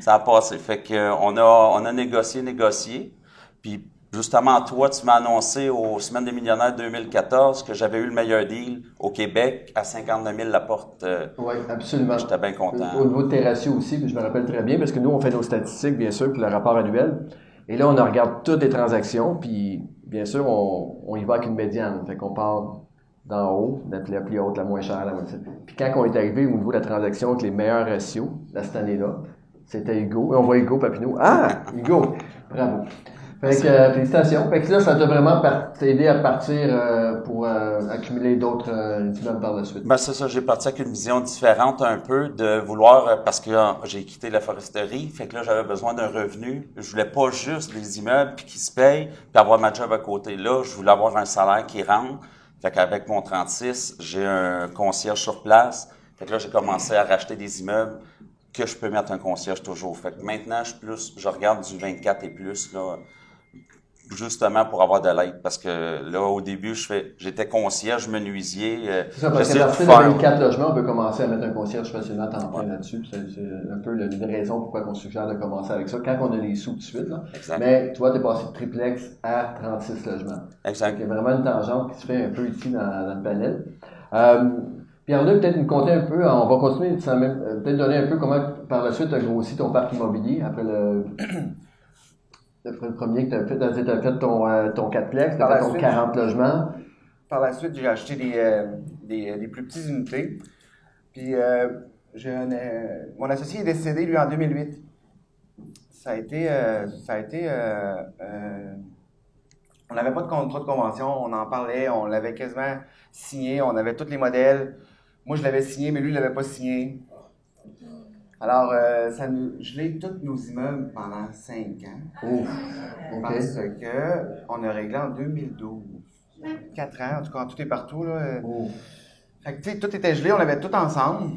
Speaker 2: Ça a passé. Fait que, euh, a, on a négocié, négocié. Puis, justement, toi, tu m'as annoncé aux Semaines des millionnaires 2014 que j'avais eu le meilleur deal au Québec à 59 000 la porte. euh,
Speaker 1: Oui, absolument.
Speaker 2: J'étais bien content.
Speaker 1: Au niveau de tes ratios aussi, puis je me rappelle très bien, parce que nous, on fait nos statistiques, bien sûr, pour le rapport annuel. Et là, on regarde toutes les transactions, puis bien sûr, on, on y va avec une médiane. Fait qu'on part d'en haut, la plus, la plus haute, la moins chère, la moins Puis quand on est arrivé au niveau de la transaction avec les meilleurs ratios, là, cette année-là, c'était Hugo. Et on voit Hugo Papineau. Ah! Hugo! Bravo. Fait que, euh, félicitations. Fait que là, ça t'a vraiment aidé à partir euh, pour euh, accumuler d'autres euh, immeubles par la suite.
Speaker 2: Ben, c'est ça, j'ai parti avec une vision différente un peu de vouloir, euh, parce que euh, j'ai quitté la foresterie, fait que là, j'avais besoin d'un revenu. Je voulais pas juste les immeubles puis qui se payent, puis avoir ma job à côté. Là, je voulais avoir un salaire qui rentre. Fait qu'avec mon 36, j'ai un concierge sur place. Fait que là, j'ai commencé à racheter des immeubles que je peux mettre un concierge toujours. Fait que maintenant, je plus, je regarde du 24 et plus, là, justement pour avoir de l'aide. Parce que là, au début, je fais, j'étais concierge, menuisier. euh,
Speaker 1: C'est ça, parce
Speaker 2: de
Speaker 1: partir de
Speaker 2: faire-
Speaker 1: 24 logements, on peut commencer à mettre un concierge facilement à temps plein là-dessus. C'est c'est un peu une raison pourquoi on suggère de commencer avec ça, quand on a les sous tout de suite. Là.
Speaker 2: Exact.
Speaker 1: Mais toi, tu es passé de triplex à 36 logements.
Speaker 2: Exact.
Speaker 1: Donc, il y a vraiment une tangente qui se fait un peu ici dans, dans le panel. Euh, Pierre-Luc, peut-être nous compter un peu, on va continuer, euh, peut-être donner un peu comment par la suite tu as grossi ton parc immobilier après le, le premier que tu as fait. Tu as fait ton, euh, ton 4plex, tu
Speaker 3: Par
Speaker 1: as
Speaker 3: la
Speaker 1: fait ton
Speaker 3: suite.
Speaker 1: 40 logements.
Speaker 3: Par la suite, j'ai acheté des, euh, des, des plus petites unités. Puis, euh, j'ai un, euh, mon associé est décédé, lui, en 2008. Ça a été. euh, ça a été euh, euh, on n'avait pas de contrat de convention, on en parlait, on l'avait quasiment signé, on avait tous les modèles. Moi, je l'avais signé, mais lui, il l'avait pas signé. Alors, euh, ça nous, je l'ai tous nos immeubles pendant 5 ans.
Speaker 1: Ouf.
Speaker 3: Parce que on a réglé en 2012. 4 ans, en tout cas, tout est partout. Là.
Speaker 1: Ouf.
Speaker 3: Fait que, tu sais, tout était gelé, on avait tout ensemble.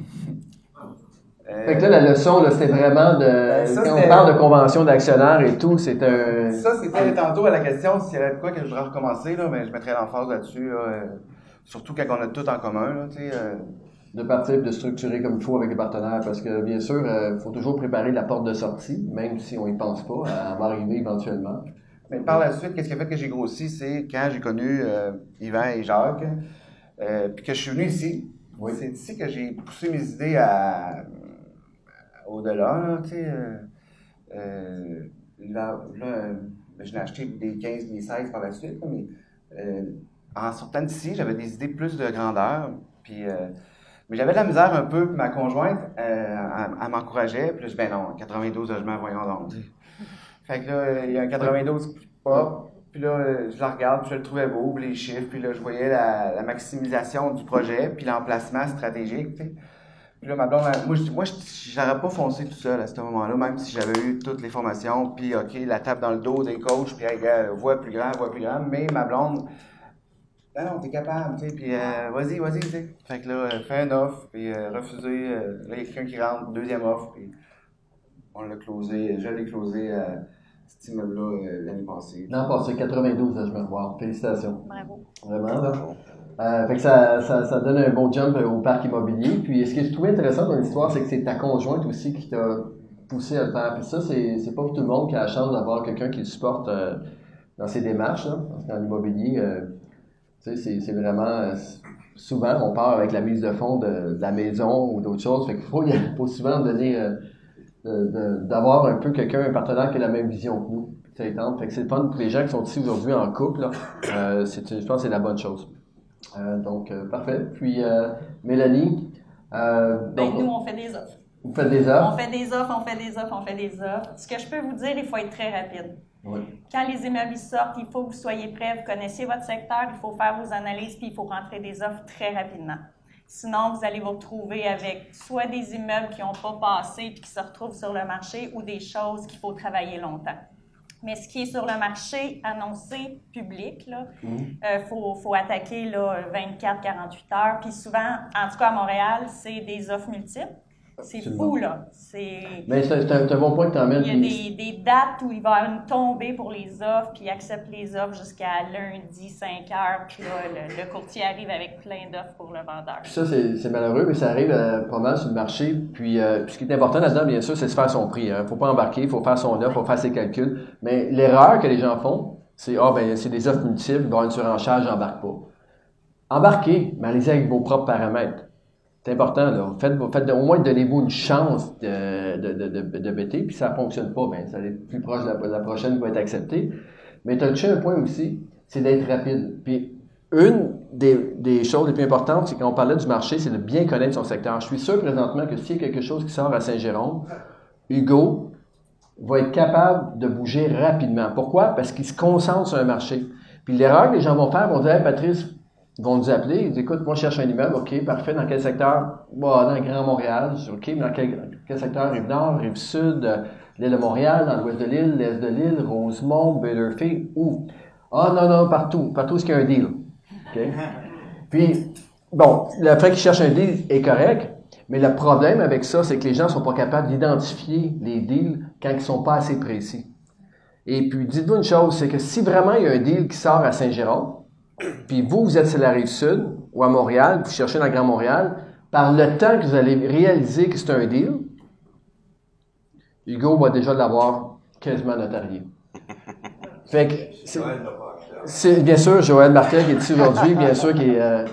Speaker 3: Euh, *laughs*
Speaker 1: Fait que là, la leçon, c'était vraiment de.
Speaker 3: Ben, ça,
Speaker 1: quand on parle de convention d'actionnaires et tout, c'est un.
Speaker 3: Ça, c'était tantôt à la question s'il y avait quoi que je voudrais recommencer, là, mais je mettrais l'emphase là-dessus. là, euh, surtout quand on a tout en commun. Là, tu sais, euh,
Speaker 1: de partir de structurer comme il faut avec les partenaires parce que bien sûr, il faut toujours préparer la porte de sortie, même si on y pense pas, elle va arriver éventuellement.
Speaker 3: Mais par la suite, qu'est-ce qui a fait que j'ai grossi, c'est quand j'ai connu euh, Yvan et Jacques, euh, puis que je suis venu ici.
Speaker 1: Oui.
Speaker 3: C'est ici que j'ai poussé mes idées à, au-delà, là, tu sais. euh. euh, là, euh, je n'ai acheté des 15, des 16 par la suite, mais euh, en sortant d'ici, j'avais des idées plus de grandeur. Puis, euh, mais j'avais de la misère un peu, ma conjointe, euh, elle, m'encourageait. Puis je ben non, 92 logements, voyons donc. Fait que là, il y a un 92 pas. Puis là, je la regarde, puis je le trouvais beau, les chiffres, puis là, je voyais la, maximisation du projet, puis l'emplacement stratégique, tu sais. Puis là, ma blonde, moi, je j'aurais pas foncé tout seul à ce moment-là, même si j'avais eu toutes les formations, puis OK, la tape dans le dos des coachs, puis voix plus grand, voix plus grand, mais ma blonde, ah non, t'es capable, tu sais, puis euh, vas-y, vas-y, tu sais. Fait que là, euh, fais une offre, puis euh, refuser, euh, là, il y a quelqu'un qui rentre, deuxième offre, puis on l'a closé, je l'ai closé à cet immeuble-là euh, l'année passée.
Speaker 1: L'an passé, 92 logements. Wow, félicitations.
Speaker 4: Bravo.
Speaker 1: Vraiment, là. Euh, fait que ça, ça, ça donne un bon jump au parc immobilier. Puis, ce que je trouvais intéressant dans l'histoire, c'est que c'est ta conjointe aussi qui t'a poussé à le faire. Puis ça, c'est, c'est pas tout le monde qui a la chance d'avoir quelqu'un qui le supporte euh, dans ses démarches. Là. Parce que dans l'immobilier, euh, c'est, c'est vraiment... souvent, on part avec la mise de fonds de, de la maison ou d'autres choses. Fait qu'il faut, il faut souvent donner... euh, d'avoir un peu quelqu'un, un partenaire qui a la même vision que nous. Fait que c'est le fun pour les gens qui sont ici aujourd'hui en couple. Là. Euh, c'est, je pense que c'est la bonne chose. Euh, donc, euh, parfait. Puis, euh, Mélanie,
Speaker 4: Ben,
Speaker 1: donc,
Speaker 4: nous, on fait des offres.
Speaker 1: vous faites des
Speaker 4: On
Speaker 1: offres.
Speaker 4: fait des offres, on fait des offres, on fait des offres. Ce que je peux vous dire, il faut être très rapide.
Speaker 1: Oui.
Speaker 4: Quand les immeubles sortent, il faut que vous soyez prêts, vous connaissez votre secteur, il faut faire vos analyses, puis il faut rentrer des offres très rapidement. Sinon, vous allez vous retrouver avec soit des immeubles qui n'ont pas passé puis qui se retrouvent sur le marché ou des choses qu'il faut travailler longtemps. Mais ce qui est sur le marché annoncé public, il
Speaker 1: Mhm.
Speaker 4: faut, faut attaquer là, 24-48 heures. Puis souvent, en tout cas à Montréal, c'est des offres multiples. C'est fou, là. C'est...
Speaker 1: Mais c'est, un, bon point que tu emmènes.
Speaker 4: Il y a des, des dates où il va y avoir une tombée pour les offres, puis il accepte les offres jusqu'à lundi, 5 heures, puis là, le, le courtier arrive avec plein d'offres pour le vendeur.
Speaker 1: Puis ça, c'est, malheureux, mais ça arrive euh, pas mal sur le marché. Puis, euh, puis ce qui est important là-dedans, bien sûr, c'est de se faire son prix. Il faut pas embarquer, il faut faire son offre, il faut faire ses calculs. Mais l'erreur que les gens font, c'est « Ah, ben c'est des offres multiples, il va y avoir une surenchère, j'embarque pas. » Embarquez, mais allez-y avec vos propres paramètres. C'est important, là. Faites, faites au moins donnez-vous une chance de, de, de, de, bêter, puis ça fonctionne pas, ben, ça va être plus proche de la, la prochaine va être acceptée. Mais tu as touché un point aussi, c'est d'être rapide. Puis une des, des choses les plus importantes, c'est quand on parlait du marché, c'est de bien connaître son secteur. Je suis sûr présentement que s'il y a quelque chose qui sort à Saint-Jérôme, Hugo va être capable de bouger rapidement. Pourquoi? Parce qu'il se concentre sur un marché. Puis l'erreur que les gens vont faire, vont dire, Patrice, vont nous appeler, ils disent, écoute, moi je cherche un immeuble, ok, parfait, dans quel secteur? Bah, dans le Grand Montréal, Je dis, ok, mais dans quel, quel secteur? Rive-Nord, Rive-Sud, euh, l'île de Montréal, dans l'ouest de l'île, l'est de l'île, Rosemont, Baylorfield, où? Ah non, non, partout, partout où il y a un deal. OK? *laughs* Puis, bon, le fait qu'ils cherchent un deal est correct, mais le problème avec ça, c'est que les gens ne sont pas capables d'identifier les deals quand ils ne sont pas assez précis. Et puis, dites-vous une chose, c'est que si vraiment il y a un deal qui sort à Saint-Jérôme, puis vous, vous êtes sur la rive sud ou à Montréal, vous cherchez dans le Grand Montréal, par le temps que vous allez réaliser que c'est un deal, Hugo va déjà l'avoir quasiment notarié. *laughs* Fait que, c'est- bien sûr Joël Martel qui est ici aujourd'hui, bien sûr qui est, euh,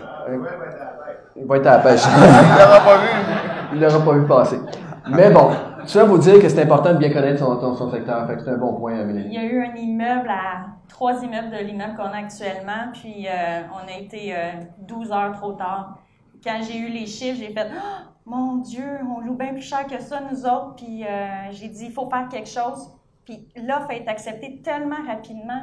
Speaker 1: il va être à la pêche. *laughs*
Speaker 3: Il l'aura pas vu.
Speaker 1: Il l'aura pas vu passer. Mais bon, ça vous dire que c'est important de bien connaître son, son, son secteur. Fait que c'est un bon point,
Speaker 4: Il
Speaker 1: Amélie.
Speaker 4: y a eu un immeuble à trois immeubles de l'immeuble qu'on a actuellement, puis euh, on a été euh, 12 heures trop tard. Quand j'ai eu les chiffres, j'ai fait Ah, Mon Dieu, on loue bien plus cher que ça, nous autres. Puis euh, j'ai dit Il faut faire quelque chose. Puis l'offre a été acceptée tellement rapidement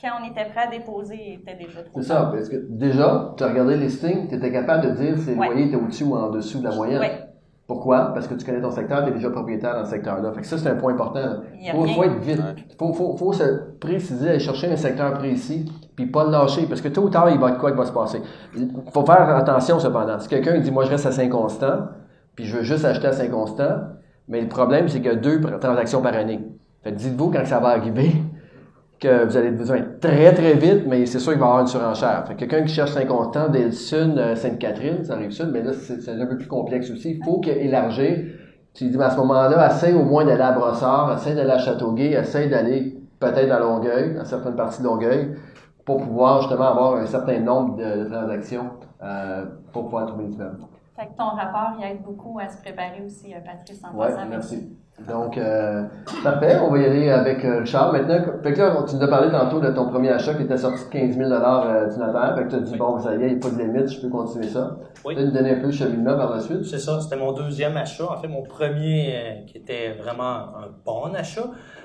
Speaker 4: quand on était prêt à déposer, il était déjà trop
Speaker 1: C'est ça, parce que déjà, tu as regardé le listing, tu étais capable de dire si le
Speaker 4: Ouais.
Speaker 1: loyer était au-dessus ou en dessous de la moyenne.
Speaker 4: Ouais.
Speaker 1: Pourquoi? Parce que tu connais ton secteur, tu es déjà propriétaire dans ce secteur-là. Fait que ça, c'est un point important.
Speaker 4: Il y a
Speaker 1: faut, faut être vite. Faut, faut, faut se préciser, aller chercher un secteur précis, puis pas le lâcher, parce que tôt ou tard, il va être quoi qui va se passer? Il faut faire attention, cependant. Si quelqu'un dit, moi, je reste à Saint-Constant, puis je veux juste acheter à Saint-Constant, mais le problème, c'est qu'il y a deux transactions par année. Fait que dites-vous quand ça va arriver, que vous allez besoin très très vite, mais c'est sûr qu'il va y avoir une surenchère. Fait que quelqu'un qui cherche Saint-Constant, Delsun, euh, Sainte-Catherine, ça arrive sud, mais là, c'est un peu plus complexe aussi. Il faut qu'élargir. Tu dis, mais à ce moment-là, essaye au moins d'aller à Brossard, essaye d'aller à Châteauguay, essaye d'aller peut-être à Longueuil, dans certaines parties de Longueuil, pour pouvoir justement avoir un certain nombre de, de transactions euh, pour pouvoir trouver une immeuble.
Speaker 4: Fait que ton rapport, il aide beaucoup à se préparer aussi, euh, Patrice, en
Speaker 1: Ouais,
Speaker 4: passant.
Speaker 1: merci. Donc, euh, parfait. On va y aller avec euh, Richard maintenant. Fait que là, tu nous as parlé tantôt de ton premier achat qui était sorti de 15 000 euh, du notaire. Fait que tu as dit,
Speaker 5: Oui.
Speaker 1: bon, ça y est, il n'y a pas de limite, je peux continuer ça.
Speaker 5: Oui.
Speaker 1: Tu peux nous donner un peu le cheminement par la suite?
Speaker 5: C'est ça, c'était mon deuxième achat. En fait, mon premier euh, qui était vraiment un bon achat.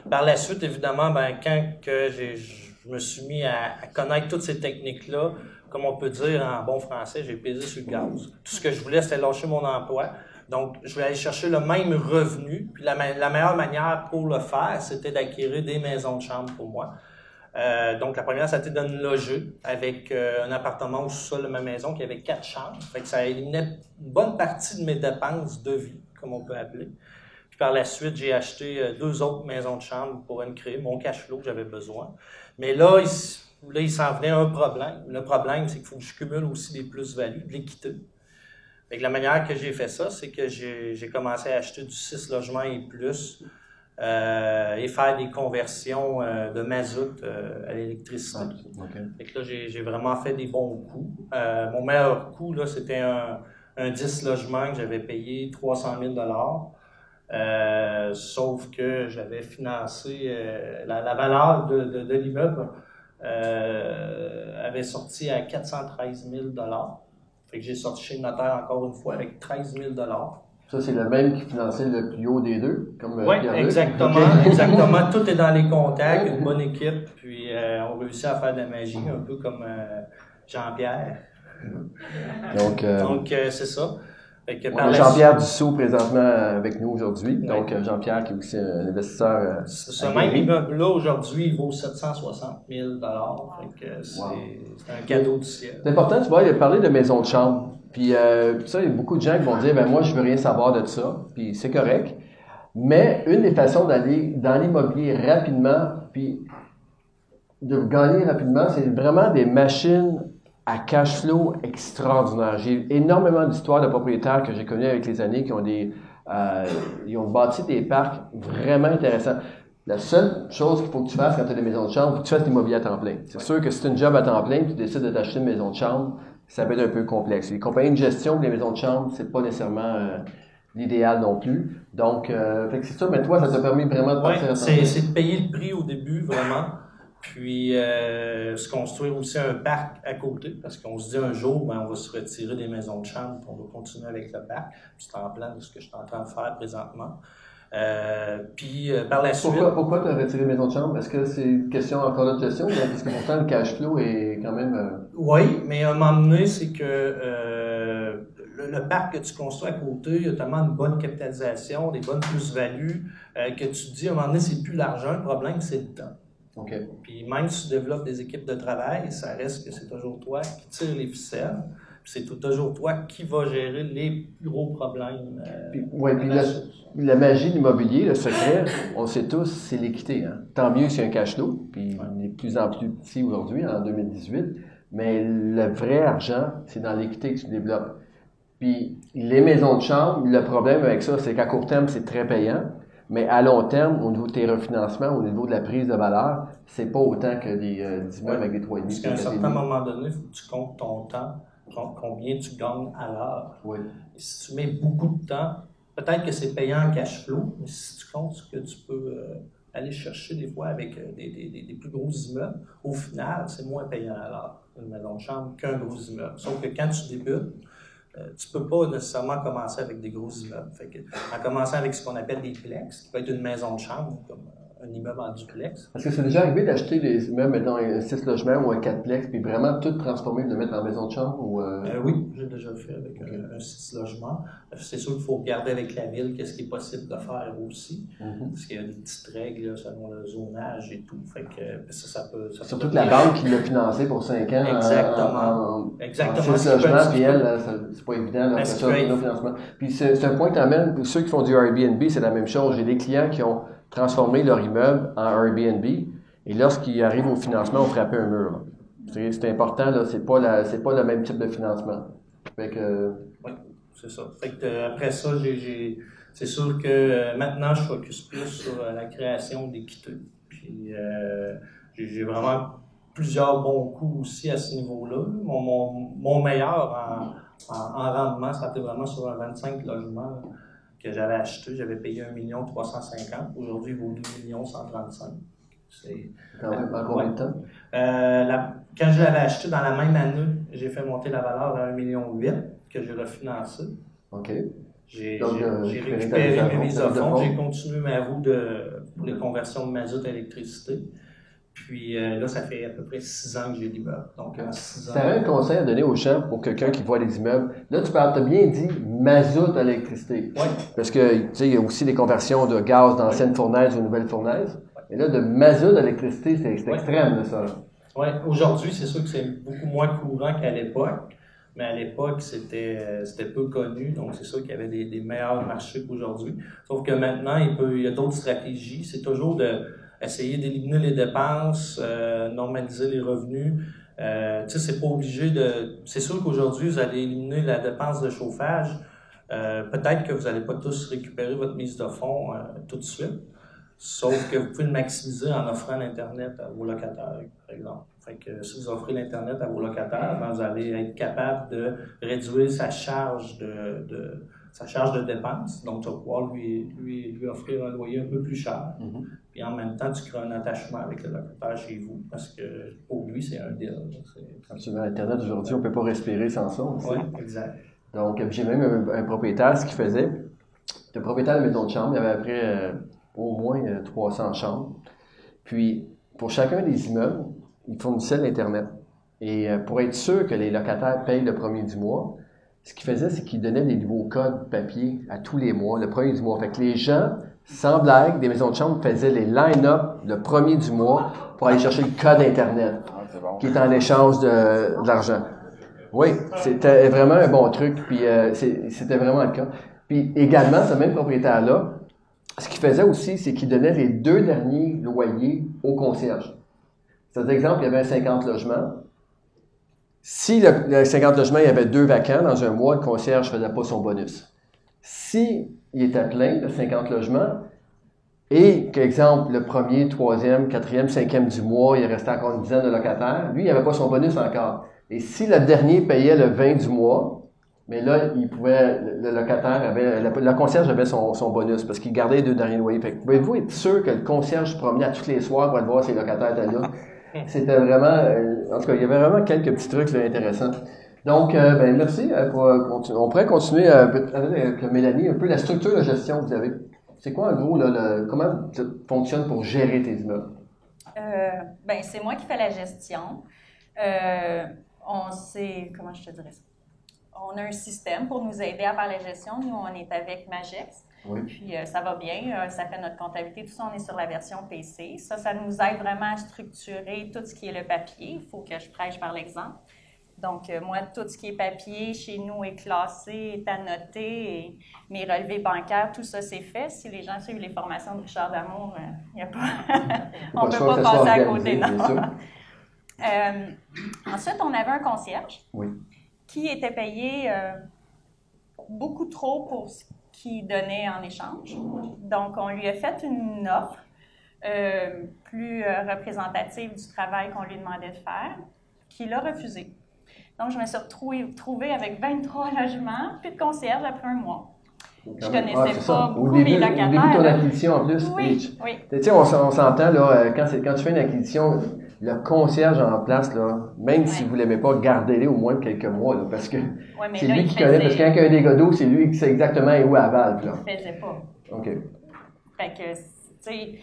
Speaker 5: Par la suite, évidemment, ben, quand que je me suis mis à, à connaître toutes ces techniques-là, comme on peut dire en bon français, j'ai pesé sur le gaz. Tout ce que je voulais, c'était lâcher mon emploi. Donc, je voulais aller chercher le même revenu. Puis la, me- la meilleure manière pour le faire, c'était d'acquérir des maisons de chambre pour moi. Euh, donc, la première, ça a été de me loger avec euh, un appartement au sous-sol de ma maison qui avait quatre chambres. Fait que ça éliminait une bonne partie de mes dépenses de vie, comme on peut appeler. Puis par la suite, j'ai acheté euh, deux autres maisons de chambre pour me créer mon cash flow que j'avais besoin. Mais là, il, là, il s'en venait un problème. Le problème, c'est qu'il faut que je cumule aussi des plus-values, de l'équité. Fait que la manière que j'ai fait ça, c'est que j'ai commencé à acheter du 6 logements et plus euh, et faire des conversions euh, de mazout euh, à l'électricité. Fait que là, j'ai vraiment fait des bons coups. Mon meilleur là, c'était un, un 10 logements que j'avais payé 300 000 euh, Sauf que j'avais financé euh, la, la valeur de, de, de l'immeuble euh, avait sorti à 413 000 Fait que j'ai sorti chez le notaire encore une fois avec 13 000
Speaker 1: Ça, c'est le même qui finançait le plus haut des deux, comme euh,
Speaker 5: Oui, exactement, *laughs* exactement. Tout est dans les contacts, une *laughs* bonne équipe, puis euh, on réussit à faire de la magie, un peu comme euh, Jean-Pierre.
Speaker 1: Donc, euh,
Speaker 5: Donc, euh, c'est ça.
Speaker 1: Jean-Pierre Dussault présentement avec nous aujourd'hui.
Speaker 5: Oui.
Speaker 1: Donc, euh, Jean-Pierre qui est aussi un investisseur. euh,
Speaker 5: Ce même immeuble-là, aujourd'hui, il vaut 760 000 Fait que c'est
Speaker 1: Wow.
Speaker 5: un cadeau du ciel.
Speaker 1: C'est important, tu vois, il a parlé de maison de chambre. Puis euh, ça, il y a beaucoup de gens qui vont dire, ben moi, je veux rien savoir de ça. Puis c'est correct. Mais une des façons d'aller dans l'immobilier rapidement, puis de gagner rapidement, c'est vraiment des machines à cash flow extraordinaires. J'ai énormément d'histoires de propriétaires que j'ai connus avec les années qui ont des, euh, ils ont bâti des parcs vraiment intéressants. La seule chose qu'il faut que tu fasses quand tu as des maisons de chambre, il faut que tu fasses l'immobilier à temps plein. C'est sûr que si tu as une job à temps plein, tu décides de t'acheter une maison de chambre, ça peut être un peu complexe. Les compagnies de gestion des maisons de chambre, c'est pas nécessairement euh, l'idéal non plus. Donc, euh, fait que c'est ça, mais toi, ça t'a permis vraiment de partir plein.
Speaker 5: c'est de payer le prix au début, vraiment. Puis euh, se construire aussi un parc à côté, parce qu'on se dit un jour, ben, on va se retirer des maisons de chambre, puis on va continuer avec le parc. C'est en plan de ce que je suis en train de faire présentement. Euh, puis euh, par la suite,
Speaker 1: Pourquoi, pourquoi tu as retiré maison de chambre? Est-ce que c'est une question encore de gestion? Parce que pourtant, le cash flow est quand même... euh,
Speaker 5: Oui, mais à un moment donné, c'est que euh, le, le parc que tu construis à côté, il y a tellement une bonne capitalisation, des bonnes plus-values, euh, que tu te dis à un moment donné, c'est plus l'argent, le problème, c'est le temps.
Speaker 1: OK.
Speaker 5: Puis même si tu développes des équipes de travail, ça reste que c'est toujours toi qui tire les ficelles. Puis c'est toujours toi qui va gérer les plus gros problèmes. euh,
Speaker 1: Puis, ouais, puis la, magie de l'immobilier, le secret, on sait tous, c'est l'équité. Hein. Tant mieux a un cash flow, puis il est de plus en plus petit aujourd'hui, en 2018. Mais le vrai argent, c'est dans l'équité que tu développes. Puis les maisons de chambre, le problème avec ça, c'est qu'à court terme, c'est très payant. Mais à long terme, au niveau de tes refinancements, au niveau de la prise de valeur, c'est pas autant que des euh, immeubles
Speaker 5: Ouais.
Speaker 1: avec des 3,5
Speaker 5: Parce qu'à un certain moment donné, il faut que tu comptes ton temps, com- combien tu gagnes à l'heure.
Speaker 1: Oui.
Speaker 5: Si tu mets beaucoup de temps, peut-être que c'est payant en cash flow, mais si tu comptes ce que tu peux euh, aller chercher des fois avec euh, des, des- des- des plus gros immeubles, au final, c'est moins payant à l'heure, une maison de chambre, qu'un gros immeuble. Sauf que quand tu débutes, euh, tu peux pas nécessairement commencer avec des gros immeubles. Fait que, en commençant avec ce qu'on appelle des plex, qui peut être une maison de chambre, comme euh, un immeuble en duplex,
Speaker 1: Est-ce que c'est déjà arrivé d'acheter des immeubles, mettons, un 6 logements ou un 4plex, puis vraiment tout transformer, de le mettre en maison de chambre ou... euh,
Speaker 5: Euh, oui, j'ai déjà fait avec un, un six logements. Euh, C'est sûr qu'il faut regarder avec la ville qu'est-ce qui est possible de faire aussi.
Speaker 1: mhm.
Speaker 5: Parce qu'il y a des petites règles là, selon le zonage et tout. Fait que ça, ça peut. Ça
Speaker 1: Surtout que la banque qui l'a financé pour 5 ans en-
Speaker 5: Exactement.
Speaker 1: en, en,
Speaker 5: Exactement.
Speaker 1: en 6 logements, puis elle, c'est pas évident
Speaker 5: Est-ce
Speaker 1: ça financement. Puis c'est c'est un point que tu amènes, pour ceux qui font du Airbnb, c'est la même chose. J'ai des clients qui ont transformé leur immeuble en Airbnb, et lorsqu'ils arrivent au financement, on frappait un mur. C'est important, là, c'est pas, c'est pas le même type de financement. Fait que,
Speaker 5: C'est ça. Fait que, euh, après ça, j'ai, c'est sûr que euh, maintenant, je focus plus sur euh, la création d'équité. Puis euh, j'ai, vraiment plusieurs bons coups aussi à ce niveau-là. Mon, mon, mon meilleur en, en, en rendement, ça a été vraiment sur un 25 logements que j'avais acheté, j'avais payé 1 350 Aujourd'hui, il vaut 2 135 C'est
Speaker 1: Quand même, en combien de temps?
Speaker 5: euh, la- quand je l'avais acheté dans la même année, j'ai fait monter la valeur à 1,8 million que j'ai refinancé.
Speaker 1: OK.
Speaker 5: J'ai
Speaker 1: euh,
Speaker 5: récupéré mes mises à fond. J'ai continué ma roue de, pour les conversions de mazout à électricité. Puis euh, là, ça fait à peu près six ans que j'ai l'immeuble. Donc, en six
Speaker 1: Tu
Speaker 5: ans.
Speaker 1: aurais un conseil à donner aux gens pour quelqu'un qui voit les immeubles? Là, tu as bien dit mazout à l'électricité.
Speaker 5: Oui,
Speaker 1: Parce que, tu sais, il y a aussi des conversions de gaz d'anciennes fournaises aux nouvelles fournaises. Et là, de mazout à l'électricité, c'est extrême, là, ça.
Speaker 5: Ouais, aujourd'hui, c'est sûr que c'est beaucoup moins courant qu'à l'époque, mais à l'époque, c'était euh, c'était peu connu, donc c'est sûr qu'il y avait des, des meilleurs marchés qu'aujourd'hui. Sauf que maintenant, il, peut, il y a d'autres stratégies. C'est toujours de essayer d'éliminer les dépenses, euh, normaliser les revenus. Euh, tu sais, c'est pas obligé de. C'est sûr qu'aujourd'hui, vous allez éliminer la dépense de chauffage. Euh, Peut-être que vous n'allez pas tous récupérer votre mise de fonds tout de suite. Sauf que vous pouvez le maximiser en offrant l'Internet à vos locataires, par exemple. Fait si vous offrez l'Internet à vos locataires, ben, vous allez être capable de réduire sa charge de, de- sa charge de dépenses. Donc, tu vas pouvoir lui, lui, lui offrir un loyer un peu plus cher.
Speaker 1: Mhm.
Speaker 5: Puis en même temps, tu crées un attachement avec le locataire chez vous parce que pour lui, c'est un deal. C'est-
Speaker 1: Absolument. Internet, aujourd'hui, on peut pas respirer sans ça.
Speaker 5: Oui, exact.
Speaker 1: Donc, j'ai même un, un propriétaire, ce qu'il faisait, le propriétaire de maison de chambre, il avait après euh, au moins euh, 300 chambres. Puis, pour chacun des immeubles, il fournissait l'Internet. Et euh, pour être sûr que les locataires payent le premier du mois, ce qu'il faisait, c'est qu'il donnait des nouveaux codes papier à tous les mois, le premier du mois. Fait que les gens, sans blague, des maisons de chambre faisaient les line-up le premier du mois pour aller chercher le code Internet
Speaker 3: Ah, bon.
Speaker 1: qui est en échange de, de l'argent. Oui, c'était vraiment un bon truc, puis euh, c'était vraiment le cas. Puis également, ce même propriétaire-là, ce qu'il faisait aussi, c'est qu'il donnait les deux derniers loyers au concierge. C'est-à-dire, exemple, il y avait un 50 logements. Si le, le 50 logements, il y avait deux vacants dans un mois, le concierge ne faisait pas son bonus. Si il était plein, le 50 logements, et qu'exemple, le premier, troisième, quatrième, cinquième du mois, il restait encore une dizaine de locataires, lui, il n'avait pas son bonus encore. Et si le dernier payait le 20 du mois, mais là, il pouvait, le, locataire avait, le, le concierge avait son, son bonus parce qu'il gardait les deux derniers loyers. Fait que pouvez-vous être sûr que le concierge se promenait à tous les soirs pour aller voir si les locataires étaient là? *laughs* C'était vraiment, euh, en tout cas, il y avait vraiment quelques petits trucs là, intéressants. Donc, euh, ben, merci. euh, pour, euh, on pourrait continuer avec Mélanie, un peu la structure de gestion que vous avez. C'est quoi, en gros, là, le- comment ça fonctionne pour gérer tes immeubles?
Speaker 4: Euh, ben, c'est moi qui fais la gestion. Euh, on sait, comment je te dirais ça? On a un système pour nous aider à faire la gestion. Nous, on est avec Magex.
Speaker 1: Oui.
Speaker 4: Puis euh, ça va bien, euh, ça fait notre comptabilité, tout ça, on est sur la version PC. Ça, ça nous aide vraiment à structurer tout ce qui est le papier. Il faut que je prêche par l'exemple. Donc, euh, moi, tout ce qui est papier chez nous est classé, est annoté, et mes relevés bancaires, tout ça, c'est fait. Si les gens suivent les formations de Richard Damour, euh, il a pas... *laughs* on ne peut pas passer à côté, non? *laughs* Euh, ensuite, on avait un concierge
Speaker 1: Oui.
Speaker 4: qui était payé euh, beaucoup trop pour ce qu'il donnait en échange. Donc, on lui a fait une offre plus représentative du travail qu'on lui demandait de faire, qu'il a refusé. Donc, je me suis retrouvée trouvée avec 23 *laughs* logements, puis de concierge après un mois. Je connaissais
Speaker 1: Ah,
Speaker 4: pas
Speaker 1: ça.
Speaker 4: beaucoup
Speaker 1: au début,
Speaker 4: mes
Speaker 1: Au début de ton
Speaker 4: locataires.
Speaker 1: acquisition, en plus,
Speaker 4: Oui, oui.
Speaker 1: Tu sais, on, s'entend, là, euh, quand, tu fais une acquisition, le concierge en place, là, même si vous l'aimez pas, gardez-le au moins quelques mois, là, parce que
Speaker 4: Ouais,
Speaker 1: c'est lui qui connaît, parce que quand il y a un dégât d'eau, c'est lui qui sait exactement où à Valve, là.
Speaker 4: Il faisait pas.
Speaker 1: OK.
Speaker 4: Fait que, tu sais,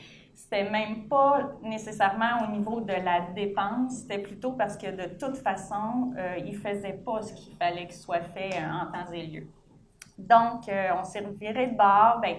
Speaker 4: c'était même pas nécessairement au niveau de la dépense, c'était plutôt parce que de toute façon, euh, il faisait pas ce qu'il fallait qu'il soit fait euh, en temps et lieu. Donc, euh, on s'est reviré de bord. Ben,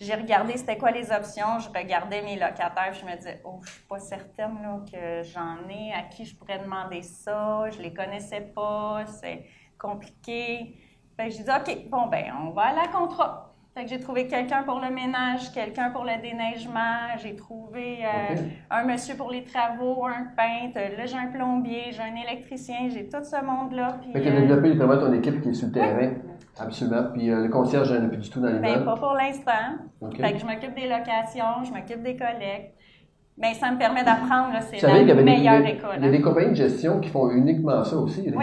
Speaker 4: j'ai regardé c'était quoi les options, je regardais mes locataires, je me disais, oh, je suis pas certaine là, que j'en ai, à qui je pourrais demander ça, je les connaissais pas, c'est compliqué. Que j'ai dit, OK, bon, ben, on va à contrat. Fait que j'ai trouvé quelqu'un pour le ménage, quelqu'un pour le déneigement, j'ai trouvé euh, un monsieur pour les travaux, un peintre, là j'ai un plombier, j'ai un électricien, j'ai tout ce monde-là.
Speaker 1: Fait que tu as
Speaker 4: euh,
Speaker 1: développé ton équipe qui est sur le terrain. Absolument. Puis euh, le concierge, je n'en ai plus du tout dans les
Speaker 4: ben,
Speaker 1: meubles.
Speaker 4: pas pour l'instant. Fait que je m'occupe des locations, je m'occupe des collectes. Mais ça me permet d'apprendre, c'est la
Speaker 1: y des-
Speaker 4: meilleure école.
Speaker 1: Il y a des compagnies de gestion qui font uniquement ça aussi. Il y a des,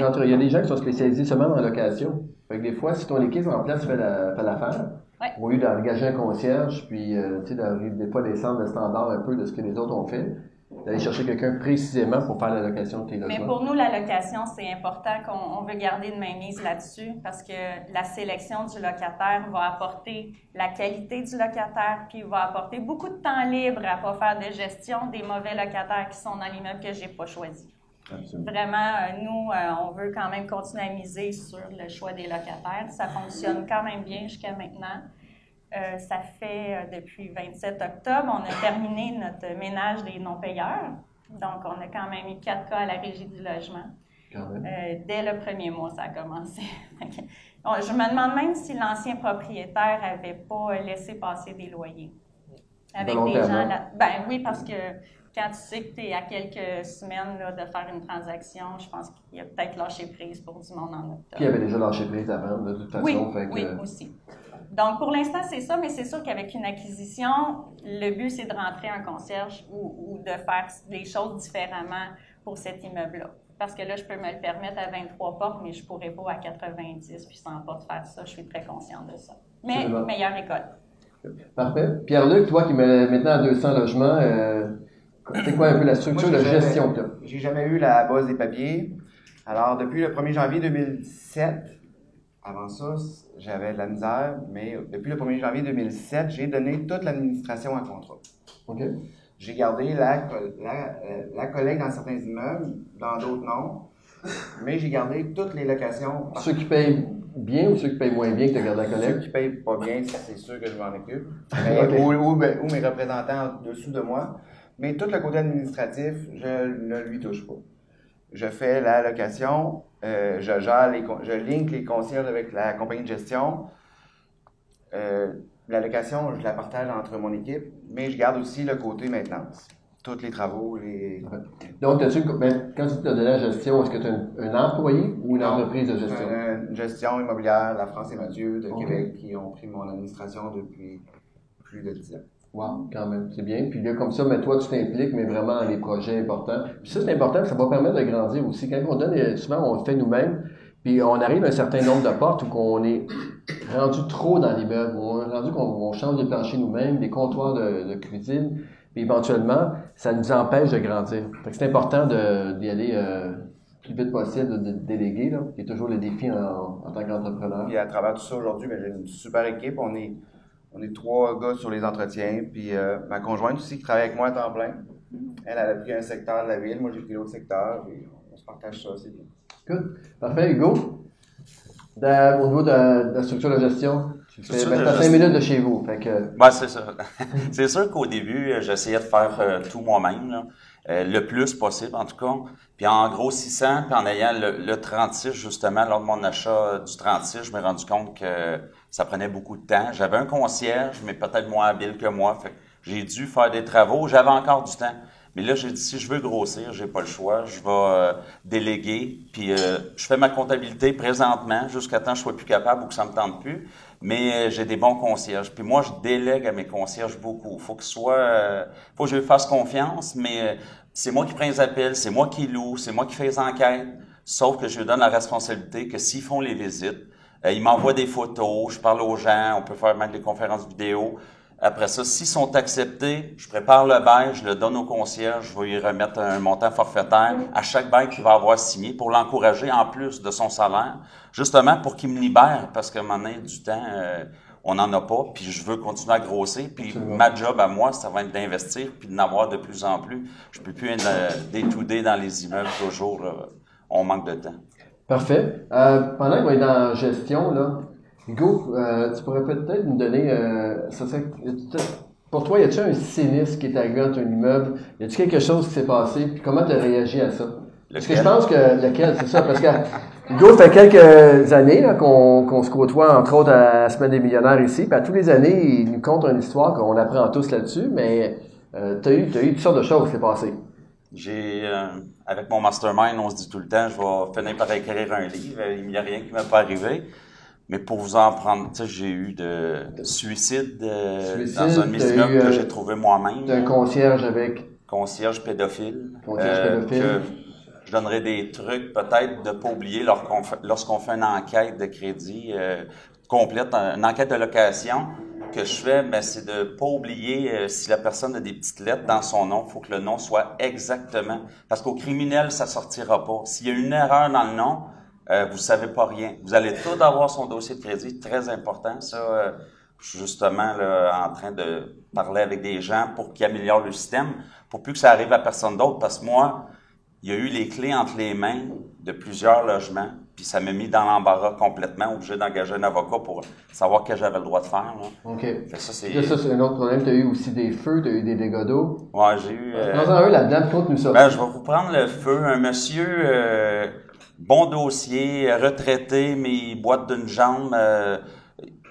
Speaker 4: Oui.
Speaker 1: gens qui sont spécialisés seulement dans la location. Fait que des fois, si ton équipe en place fait la- fait l'affaire,
Speaker 4: Ouais.
Speaker 1: Au lieu d'engager un concierge, puis euh, tu sais, d'arriver des fois descendre le standard un peu de ce que les autres ont fait, d'aller chercher quelqu'un précisément pour faire la location de tes
Speaker 4: Mais
Speaker 1: logements.
Speaker 4: pour nous, la location, c'est important qu'on on veut garder une mainmise là-dessus parce que la sélection du locataire va apporter la qualité du locataire, puis va apporter beaucoup de temps libre à pas faire de gestion des mauvais locataires qui sont dans l'immeuble que j'ai pas choisi.
Speaker 1: Absolument.
Speaker 4: Vraiment, euh, nous, euh, on veut quand même continuer à miser sur le choix des locataires. Ça fonctionne quand même bien jusqu'à maintenant. Euh, ça fait euh, depuis 27 octobre, on a terminé notre ménage des non-payeurs. Donc, on a quand même eu quatre cas à la régie du logement. Euh, dès le premier mois, ça a commencé. *laughs* Bon, je me demande même si l'ancien propriétaire n'avait pas laissé passer des loyers. Avec des gens là. Ben oui, parce que quand tu sais que tu es à quelques semaines là, de faire une transaction, je pense qu'il a peut-être lâché prise pour du monde en octobre.
Speaker 1: Puis il avait déjà lâché prise avant, de toute façon.
Speaker 4: Oui,
Speaker 1: fait que,
Speaker 4: oui, aussi. Donc, pour l'instant, c'est ça, mais c'est sûr qu'avec une acquisition, le but, c'est de rentrer un concierge ou, ou de faire des choses différemment pour cet immeuble-là. Parce que là, je peux me le permettre à 23 portes, mais je ne pourrais pas à 90 puis 100 portes faire ça. Je suis très consciente de ça. Mais meilleure école.
Speaker 1: Parfait. Pierre-Luc, toi qui mets maintenant à 200 logements, euh, c'est quoi un peu la structure
Speaker 3: Moi,
Speaker 1: de gestion que?
Speaker 3: J'ai jamais eu la base des papiers. Alors, depuis le 1er janvier 2017, avant ça, j'avais de la misère, mais depuis le 1er janvier 2007, j'ai donné toute l'administration à contrat.
Speaker 1: OK?
Speaker 3: J'ai gardé la, la, euh, la collecte dans certains immeubles, dans d'autres non, mais j'ai gardé toutes les locations.
Speaker 1: Ceux qui payent bien ou ceux qui payent moins bien que tu gardé la
Speaker 3: Ceux
Speaker 1: collecte?
Speaker 3: qui payent pas bien, c'est sûr que je m'en occupe. *laughs* Mais-
Speaker 1: Ok.
Speaker 3: ou, ou- ben, ou mes représentants en dessous de moi. Mais tout le côté administratif, je ne lui touche pas. Je fais la location, euh, je gère les, je link les concierges avec la compagnie de gestion. Euh, la location, je la partage entre mon équipe, mais je garde aussi le côté maintenance. Tous les travaux, les.
Speaker 1: Donc, ben, quand tu as donné la gestion, est-ce que tu as un, un employé ou une
Speaker 3: Non.
Speaker 1: entreprise de gestion?
Speaker 3: Euh, Une gestion immobilière, la France et Mathieu de. Québec, qui ont pris mon administration depuis plus de 10 ans.
Speaker 1: Wow, quand même, c'est bien. Puis là, comme ça, mais toi, tu t'impliques, mais vraiment les projets importants. Puis ça, c'est important, ça va permettre de grandir aussi. Quand on donne, souvent, on le fait nous-mêmes, puis on arrive à un certain nombre de portes où qu'on est rendu trop dans l'immeuble, on est rendu qu'on on change les planchers nous-mêmes, les comptoirs de, cuisine, puis éventuellement, ça nous empêche de grandir. C'est important d'y aller euh, plus vite possible, de, déléguer, là, est toujours le défi en, en tant qu'entrepreneur.
Speaker 3: Puis à travers tout ça, aujourd'hui, ben, j'ai une super équipe. On est, on est trois gars sur les entretiens. Puis euh, ma conjointe aussi qui travaille avec moi à temps plein. Elle, elle a pris un secteur de la ville. Moi, j'ai pris l'autre secteur. Puis on se partage ça, c'est bien.
Speaker 1: Good. Parfait, Hugo. De- au niveau de, de la structure de gestion, tu fais ben, cinq
Speaker 2: gestion.
Speaker 1: minutes de chez vous. Fait que,
Speaker 2: Ouais, c'est ça. *laughs* c'est sûr qu'au début, euh, j'essayais de faire euh, tout moi-même. Euh, le plus possible en tout cas. Puis en grossissant, puis en ayant le, le 36 justement, lors de mon achat du 36, je me suis rendu compte que ça prenait beaucoup de temps. J'avais un concierge, mais peut-être moins habile que moi. Fait j'ai dû faire des travaux. J'avais encore du temps. Mais là, j'ai dit, si je veux grossir, j'ai pas le choix. Je vais euh, déléguer. Puis euh, je fais ma comptabilité présentement jusqu'à temps que je sois plus capable ou que ça me tente plus. Mais euh, j'ai des bons concierges. Puis moi, je délègue à mes concierges beaucoup. Faut que ce soit, euh, faut que je fasse confiance. Mais c'est moi qui prends les appels, c'est moi qui loue, c'est moi qui fais les enquêtes. Sauf que je lui donne la responsabilité que s'ils font les visites, euh, ils m'envoient des photos, je parle aux gens, on peut faire même des conférences vidéo. Après ça, s'ils sont acceptés, je prépare le bail, je le donne au concierge, je vais lui remettre un montant forfaitaire à chaque bail qu'il va avoir signé pour l'encourager en plus de son salaire, justement pour qu'il me libère, parce qu'à un moment donné, du temps, euh, on n'en a pas, puis je veux continuer à grossir, puis ma job à moi, ça va être d'investir, puis d'en avoir de plus en plus. Je peux plus être euh, day-to-day dans les immeubles toujours, là. on manque de temps.
Speaker 1: parfait. Euh, pendant qu'on est dans la gestion, là, Hugo, euh, tu pourrais peut-être nous donner, euh, ça serait- pour toi, y a-t-il un sinistre qui est arrivé dans ton immeuble? Y a-t-il quelque chose qui s'est passé? Puis comment tu as réagi à ça? Parce que je pense que lequel, c'est ça, parce que *laughs* Hugo, ça fait quelques années là, qu'on qu'on se côtoie, entre autres, à la Semaine des millionnaires ici. Puis à tous les années, il nous conte une histoire qu'on apprend tous là-dessus, mais euh, tu as eu, t'as eu toutes sortes de choses qui s'est passées.
Speaker 2: J'ai, euh, avec mon mastermind, on se dit tout le temps, je vais finir par écrire un livre. Il n'y a rien qui m'est pas arrivé. Mais pour vous en prendre, j'ai eu de suicide, euh,
Speaker 1: Suicide,
Speaker 2: dans un de
Speaker 1: eu, euh,
Speaker 2: que j'ai trouvé moi-même.
Speaker 1: T'as un concierge avec
Speaker 2: concierge pédophile.
Speaker 1: Concierge pédophile.
Speaker 2: que je donnerais des trucs, peut-être, de pas oublier lor- qu'on fait- lorsqu'on fait une enquête de crédit. euh, complète, une enquête de location que je fais, ben, c'est de pas oublier euh, si la personne a des petites lettres dans son nom, faut que le nom soit exactement. Parce qu'au criminel, ça sortira pas. S'il y a une erreur dans le nom, euh, vous savez pas rien. Vous allez tout avoir son dossier de crédit, très important. Ça, euh, je suis justement là, en train de parler avec des gens pour qu'ils améliorent le système, pour plus que ça arrive à personne d'autre. Parce que moi, il y a eu les clés entre les mains de plusieurs logements, puis ça m'a mis dans l'embarras complètement, obligé d'engager un avocat pour savoir ce que j'avais le droit de faire. Là.
Speaker 1: OK.
Speaker 2: Ça, c'est...
Speaker 1: Ça, c'est un autre problème. Tu as eu aussi des feux, tu as eu des dégâts d'eau.
Speaker 2: Ouais, j'ai eu... euh,
Speaker 1: Dans un là-dedans, conte-nous ça.
Speaker 2: Ben, je vais vous prendre le feu. Un monsieur, euh, bon dossier, retraité, mais il boite d'une jambe. euh,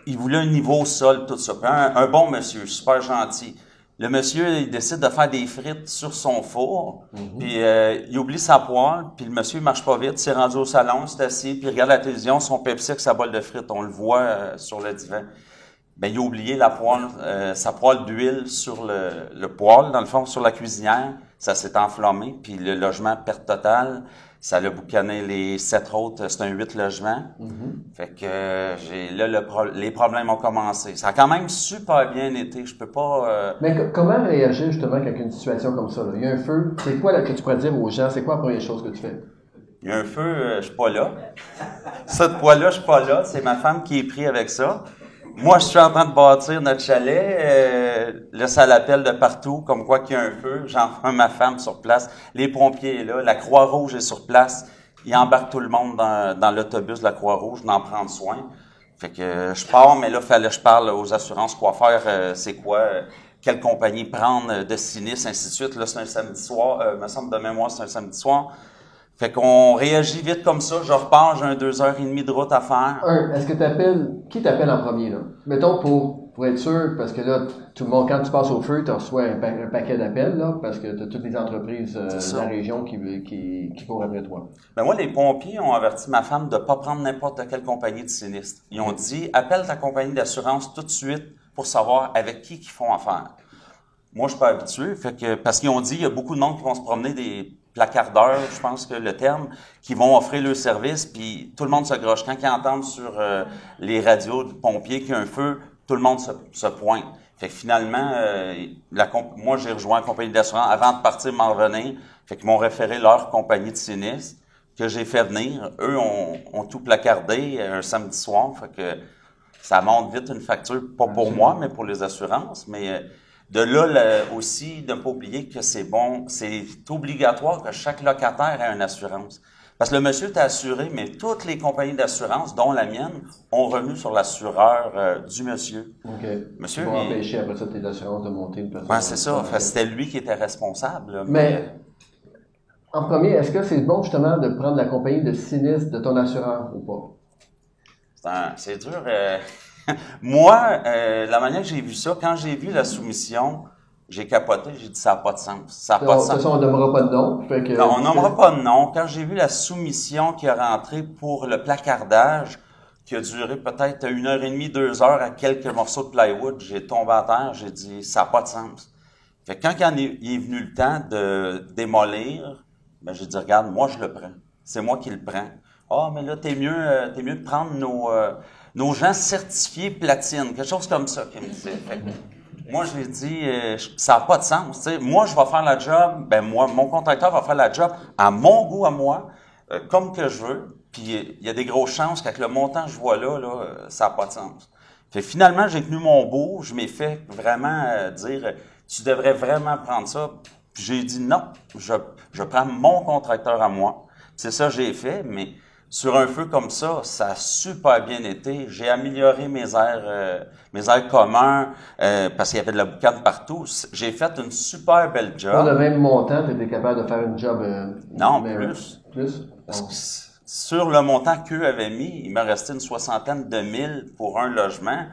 Speaker 2: il voulait un niveau au sol, tout ça. Un bon monsieur, super gentil. Le monsieur, il décide de faire des frites sur son four, puis euh, il oublie sa poêle, puis le monsieur, il marche pas vite, s'est rendu au salon, s'est assis, puis il regarde la télévision, son Pepsi avec sa boîte de frites, on le voit euh, sur le divan. Ben, il a oublié la poêle, euh, sa poêle d'huile sur le, le poêle, dans le fond, sur la cuisinière. Ça s'est enflammé, puis le logement perte totale. Ça l'a boucané les sept autres, c'est un huit logements. Fait que j'ai là le pro- les problèmes ont commencé. Ça a quand même super bien été. Je peux pas. euh,
Speaker 1: Mais co- comment réagir justement quand il y a une situation comme ça? Là? Il y a un feu. C'est quoi là, que tu pourrais dire aux gens? C'est quoi la première chose que tu fais?
Speaker 2: Il y a un feu, euh, je suis pas là. *laughs* Cette fois-là, je suis pas là. C'est ma femme qui est prise avec ça. Moi, je suis en train de bâtir notre chalet. Euh, là, ça l'appelle de partout, comme quoi qu'il y a un feu. J'envoie ma femme sur place. Les pompiers là. La Croix-Rouge est sur place. Ils embarquent tout le monde dans, dans l'autobus de la Croix-Rouge, d'en prendre soin. Fait que euh, je pars, mais là, fallait que je parle aux assurances quoi faire, euh, c'est quoi, euh, quelle compagnie prendre euh, de sinistre, ainsi de suite. Là, c'est un samedi soir. Euh, me semble de mémoire, c'est un samedi soir. Fait qu'on réagit vite comme ça. Je repars, j'ai un deux heures et demie de route à faire.
Speaker 1: Un, est-ce que tu appelles. Qui t'appelle en premier, là? Mettons pour, pour être sûr, parce que là, tout le monde, quand tu passes au feu, tu reçois un, pa- un paquet d'appels, là, parce que tu as toutes les entreprises euh, de la région qui, qui, qui courent après toi.
Speaker 2: Ben moi, les pompiers ont averti ma femme de ne pas prendre n'importe quelle compagnie de sinistre. Ils ont dit, appelle ta compagnie d'assurance tout de suite pour savoir avec qui ils font affaire. Moi, je suis pas habitué, fait que, parce qu'ils ont dit, il y a beaucoup de monde qui vont se promener des placardeurs, je pense que le terme, qui vont offrir le service, puis tout le monde se groche. Quand ils entendent sur euh, les radios de pompiers qu'il y a un feu, tout le monde se, se pointe. Fait que finalement, euh, la moi, j'ai rejoint la compagnie d'assurance avant de partir m'en revenir. Fait qu'ils m'ont référé leur compagnie de sinistre que j'ai fait venir. Eux ont, ont tout placardé euh, un samedi soir. Fait que ça monte vite une facture, pas pour moi, mais pour les assurances. Mais de là le- aussi, de ne pas oublier que c'est bon, c'est obligatoire que chaque locataire ait une assurance. Parce que le monsieur est assuré, mais toutes les compagnies d'assurance, dont la mienne, ont revenu sur l'assureur euh, du monsieur.
Speaker 1: OK.
Speaker 2: Monsieur, il-
Speaker 1: empêcher après ça tes assurances de monter une personne.
Speaker 2: Ouais, c'est ça. C'était lui qui était responsable. là.
Speaker 1: Mais, en premier, est-ce que c'est bon justement de prendre la compagnie de sinistre de ton assureur ou pas?
Speaker 2: C'est un- C'est dur. euh. *laughs* Moi, euh, la manière que j'ai vu ça, quand j'ai vu la soumission, j'ai capoté, j'ai dit ça n'a pas de sens. Ça n'a
Speaker 1: De
Speaker 2: pas de
Speaker 1: toute
Speaker 2: sens.
Speaker 1: façon, on nommera pas de nom. Fait que,
Speaker 2: Non, on nommera pas de nom. Quand j'ai vu la soumission qui est rentrée pour le placardage, qui a duré peut-être une heure et demie, deux heures à quelques morceaux de plywood, j'ai tombé à terre, j'ai dit ça n'a pas de sens. Fait que quand il est, venu le temps de démolir, ben j'ai dit regarde, moi je le prends. C'est moi qui le prends. Ah, mais là, t'es mieux, euh, t'es mieux de prendre nos, euh, nos gens certifiés platine, quelque chose comme ça qu'il disait. Moi, je lui ai dit, euh, ça n'a pas de sens. Moi, je vais faire la job, ben moi, mon contracteur va faire la job à mon goût, à moi, euh, comme que je veux. Puis euh, il y a des grosses chances qu'avec le montant que je vois là, là ça n'a pas de sens. Finalement, j'ai tenu mon bout. Je m'ai fait vraiment dire, tu devrais vraiment prendre ça. Puis j'ai dit non, je, je prends mon contracteur à moi. C'est ça que j'ai fait, mais sur un feu comme ça, ça a super bien été. J'ai amélioré mes airs, euh, mes airs communs euh, parce qu'il y avait de la boucane partout. J'ai fait une super belle
Speaker 1: Pour
Speaker 2: job.
Speaker 1: le même montant, tu étais capable de faire une job. euh,
Speaker 2: Non,
Speaker 1: mais-
Speaker 2: plus.
Speaker 1: Plus?
Speaker 2: Parce
Speaker 1: Bon.
Speaker 2: que s- sur le montant qu'eux avaient mis, il me restait une soixantaine de mille pour un logement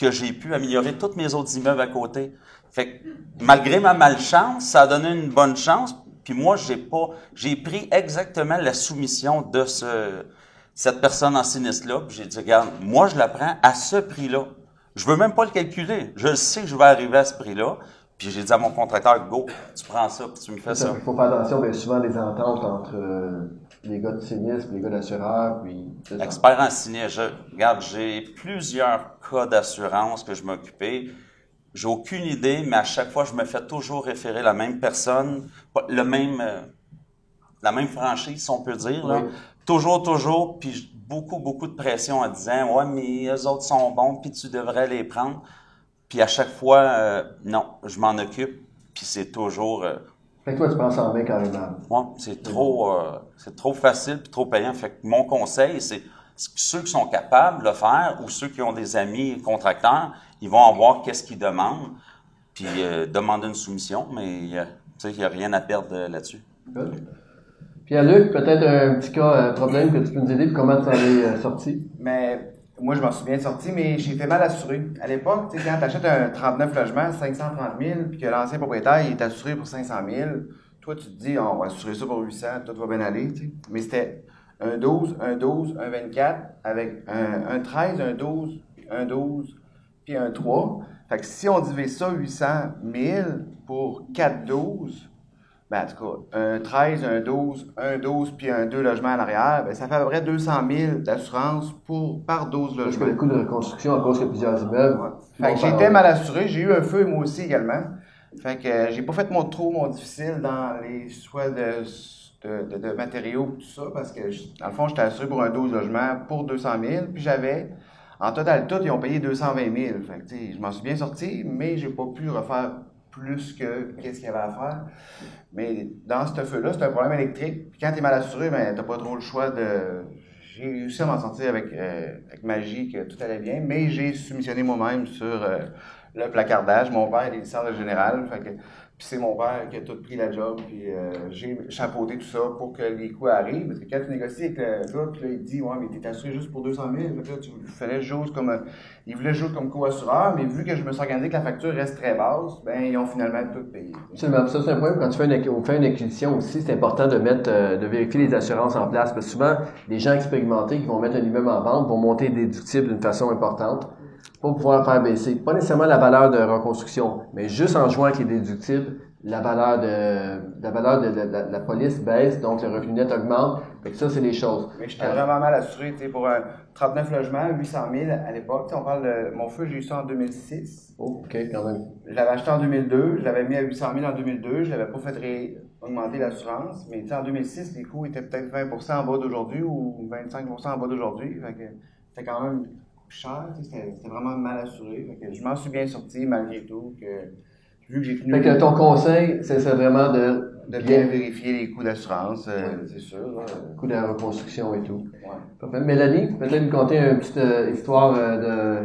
Speaker 2: que j'ai pu améliorer tous mes autres immeubles à côté. Fait que, malgré ma malchance, ça a donné une bonne chance. Puis moi, j'ai pas, j'ai pris exactement la soumission de ce, cette personne en sinistre-là. Puis j'ai dit, regarde, moi, je la prends à ce prix-là. Je veux même pas le calculer. Je sais que je vais arriver à ce prix-là. Puis j'ai dit à mon contracteur, go, tu prends ça, puis tu me fais ça.
Speaker 1: Il faut faire attention, bien souvent, les ententes entre euh, les gars de sinistre, les gars d'assureur, puis...
Speaker 2: Expert en sinistre. Je- regarde, j'ai plusieurs cas d'assurance que je m'occupais. J'ai aucune idée, mais à chaque fois, je me fais toujours référer la même personne, le même, euh, la même franchise, si on peut dire. Là.
Speaker 1: Oui.
Speaker 2: Toujours, toujours, puis beaucoup, beaucoup de pression en disant « Ouais, mais eux autres sont bons, puis tu devrais les prendre. » Puis à chaque fois, euh, non, je m'en occupe, puis c'est toujours... euh,
Speaker 1: Fait que toi, tu prends ça en main carrément.
Speaker 2: Ouais, c'est trop, euh, c'est trop facile puis trop payant. Fait que mon conseil, c'est ceux qui sont capables de le faire ou ceux qui ont des amis contracteurs, ils vont en voir qu'est-ce qu'ils demandent, puis euh, demander une soumission, mais euh, tu sais, il n'y a rien à perdre euh, là-dessus.
Speaker 1: Good. Pierre-Luc, peut-être un petit cas, euh, problème que tu peux nous aider, puis comment tu en es sorti?
Speaker 3: Mais moi, je m'en suis bien sorti, mais j'ai fait mal assuré. À l'époque, tu sais, quand tu achètes un 39 logements, 530 000, puis que l'ancien propriétaire il est assuré pour 500 000, toi, tu te dis, on va assurer ça pour 800, tout va bien aller. tu sais. Mais c'était un 12, un 12, un 24, avec un, un 13, un 12, un 12, puis un 3. Fait que si on divise ça 800 000 pour 4 12, ben, en tout cas, un 13, un 12, un 12, puis un 2 logements en arrière, ben, ça fait à peu près 200 000 d'assurance pour, par 12
Speaker 1: Parce que
Speaker 3: logements.
Speaker 1: le coût de reconstruction, à cause qu'il y a plusieurs immeubles...
Speaker 3: Ouais. Fait que j'étais mal assuré. J'ai eu un feu, moi aussi, également. Fait que euh, j'ai pas fait mon trop, mon difficile dans les choix de, de, de- de matériaux tout ça, parce que, dans le fond, j'étais assuré pour un 12 logements pour 200 000, puis j'avais, en total tout, ils ont payé 220 000. Fait je m'en suis bien sorti, mais j'ai pas pu refaire plus que qu'est-ce qu'il y avait à faire. Mais dans ce feu-là, c'est un problème électrique. Puis quand tu es mal assuré, ben, tu pas trop le choix de. J'ai réussi à m'en sortir avec, euh, avec magie, que tout allait bien, mais j'ai soumissionné moi-même sur euh, le placardage. Mon père est licencié de général, fait que, puis c'est mon père qui a tout pris la job, puis euh, j'ai chapeauté tout ça pour que les coûts arrivent. Parce que quand tu négocies avec le gars, puis là, il dit Ouais, mais t'es assuré juste pour 200 000. Fait que là, tu fallait jouer comme. euh, il voulait jouer comme co-assureur, mais vu que je me suis organisé que la facture reste très basse, ben, ils ont finalement tout payé.
Speaker 1: Absolument. Ça, c'est un problème. Quand tu fais une, on fait une acquisition aussi, c'est important de mettre, euh, de vérifier les assurances en place. Parce que souvent, les gens expérimentés qui vont mettre un immeuble en vente vont monter déductible d'une façon importante pour pouvoir faire baisser, pas nécessairement la valeur de reconstruction, mais juste en jouant avec les déductibles, la valeur de, la valeur de, la- police baisse, donc le revenu net augmente. Que ça, c'est des choses.
Speaker 3: Mais j'étais
Speaker 1: Euh,
Speaker 3: vraiment mal assuré, tu sais, pour un 39 logements, 800 000 à l'époque. Tu sais, on parle de mon feu, j'ai eu ça en 2006.
Speaker 1: Oh, OK, quand même.
Speaker 3: Je l'avais acheté en 2002, je l'avais mis à 800 000 en 2002, je l'avais pas fait ré- augmenter l'assurance, mais tu sais, en 2006, les coûts étaient peut-être 20% en bas d'aujourd'hui ou 25% en bas d'aujourd'hui. C'était quand même cher, c'était vraiment mal assuré. Fait que je m'en suis bien sorti malgré tout, que vu que j'ai
Speaker 1: Fait que ton conseil, c'est vraiment de,
Speaker 3: de bien vérifier les coûts d'assurance, euh, c'est sûr. là.
Speaker 1: coût de la reconstruction et tout.
Speaker 3: Ouais.
Speaker 1: Mélanie, peut-être nous conter une petite euh, histoire euh,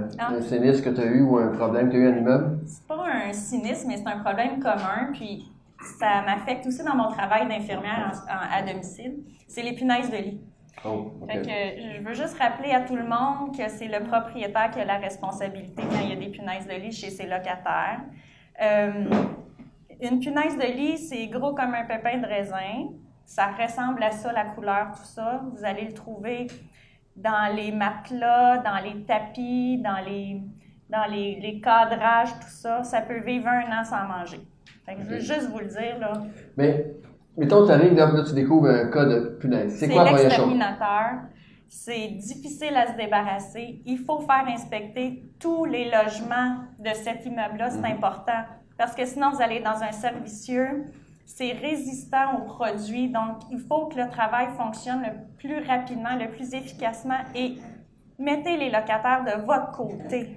Speaker 1: de,
Speaker 4: Ah.
Speaker 1: d'un sinistre que tu as eu ou un problème que tu as eu à l'immeuble?
Speaker 4: C'est pas un cynisme, mais c'est un problème commun. Puis ça m'affecte aussi dans mon travail d'infirmière à domicile. C'est les punaises de lit.
Speaker 1: Oh, ok.
Speaker 4: Fait que je veux juste rappeler à tout le monde que c'est le propriétaire qui a la responsabilité quand il y a des punaises de lit chez ses locataires. Euh, une punaise de lit, c'est gros comme un pépin de raisin. Ça ressemble à ça, la couleur, tout ça. Vous allez le trouver dans les matelas, dans les tapis, dans les, dans les, les cadrages, tout ça. Ça peut vivre un an sans manger. Fait que je veux juste vous le dire, là.
Speaker 1: Mais, mettons, tu arrives, là, là, tu découvres un cas de punaise. C'est quoi la première chose?
Speaker 4: l'exterminateur. C'est difficile à se débarrasser. Il faut faire inspecter tous les logements de cet immeuble-là. C'est important. Parce que sinon, vous allez dans un servicieux. C'est résistant aux produits. Donc, il faut que le travail fonctionne le plus rapidement, le plus efficacement. Et mettez les locataires de votre côté.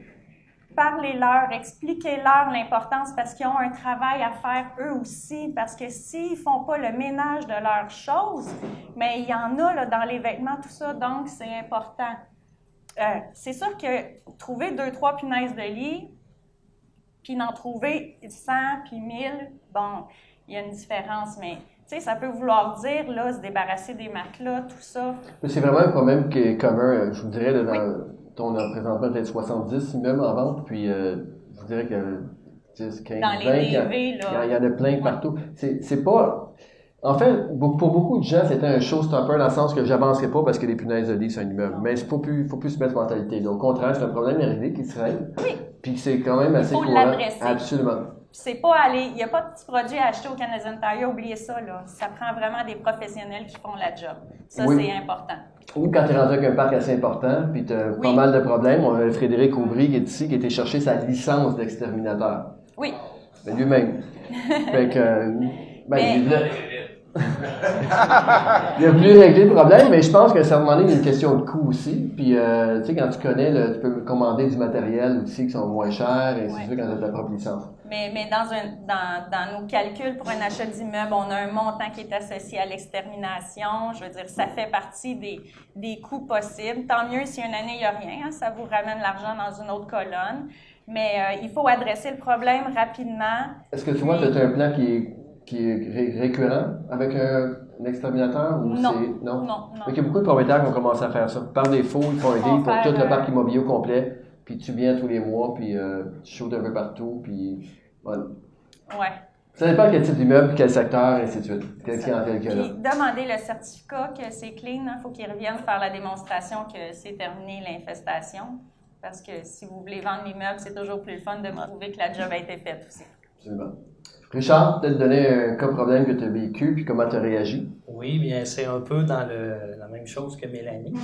Speaker 4: Parlez-leur, expliquez-leur l'importance parce qu'ils ont un travail à faire eux aussi. Parce que s'ils font pas le ménage de leurs choses, mais il y en a là, dans les vêtements, tout ça, donc c'est important. Euh, c'est sûr que trouver deux, trois punaises de lit, puis d'en trouver 100 puis 1000, bon, il y a une différence, mais tu sais, ça peut vouloir dire, là, se débarrasser des matelas, tout ça.
Speaker 1: Mais C'est vraiment un problème qui est commun, je vous dirais, dans, on a présentement peut-être 70 immeubles en vente, puis euh, je vous dirais que 10, 15,
Speaker 4: Dans
Speaker 1: 20,
Speaker 4: les
Speaker 1: il y, a-
Speaker 4: DV,
Speaker 1: il y
Speaker 4: là.
Speaker 1: il y en a plein partout. C'est c'est pas... En fait, pour beaucoup de gens, c'était un showstopper dans le sens que j'avancerai pas parce que les punaises de lit, c'est un immeuble. Mais il faut plus, faut plus se mettre cette mentalité. Au contraire, c'est un problème juridique qui se règle.
Speaker 4: Oui.
Speaker 1: Puis c'est quand même assez
Speaker 4: faut
Speaker 1: courant.
Speaker 4: l'adresser.
Speaker 1: Absolument.
Speaker 4: C'est pas aller, il n'y a pas de petits produits à acheter au Canadian Tire, oubliez ça, là. Ça prend vraiment des professionnels qui font la job. Ça,
Speaker 1: Oui.
Speaker 4: c'est important.
Speaker 1: Ou quand tu es rendu avec un parc assez important, puis tu as pas mal de problèmes, on a Frédéric Aubry qui est ici, qui a été chercher sa licence d'exterminateur.
Speaker 4: Oui.
Speaker 1: Ben, lui-même. *laughs* fait que. euh, Ben,
Speaker 4: Mais-
Speaker 1: il, a, voulu régler le problème, mais je pense que ça a une question de coût aussi. Puis, euh, tu sais, quand tu connais, tu peux commander du matériel aussi qui sont moins chers, et c'est
Speaker 4: Ouais.
Speaker 1: sûr quand tu as ta propre licence.
Speaker 4: Mais, mais dans, un, dans, dans nos calculs pour un achat d'immeuble, on a un montant qui est associé à l'extermination. Je veux dire, ça fait partie des, des coûts possibles. Tant mieux si une année, il n'y a rien. hein, ça vous ramène l'argent dans une autre colonne. Mais euh, il faut adresser le problème rapidement.
Speaker 1: Est-ce que tu vois, tu as un plan qui est, qui est ré- récurrent avec un, un exterminateur ou
Speaker 4: Non.
Speaker 1: c'est.
Speaker 4: Non, non.
Speaker 1: Fait qu'il y a beaucoup de propriétaires qui ont commencé à faire ça. Par défaut, ils font un deal pour tout le
Speaker 4: euh,
Speaker 1: parc immobilier au complet, puis tu viens tous les mois, puis euh, tu shootes un peu partout, puis voilà.
Speaker 4: Ouais.
Speaker 1: Ça dépend quel type d'immeuble, quel secteur, et ainsi de suite. Clientèle là.
Speaker 4: Puis demander le certificat que c'est clean. Il faut qu'ils reviennent faire la démonstration que c'est terminé l'infestation. Parce que si vous voulez vendre l'immeuble, c'est toujours plus le fun de prouver que la job a été faite aussi.
Speaker 1: Absolument. Richard, peut-être donner un cas problème que tu as vécu, puis comment tu as réagi?
Speaker 5: Oui, bien, c'est un peu dans le- la même chose que Mélanie.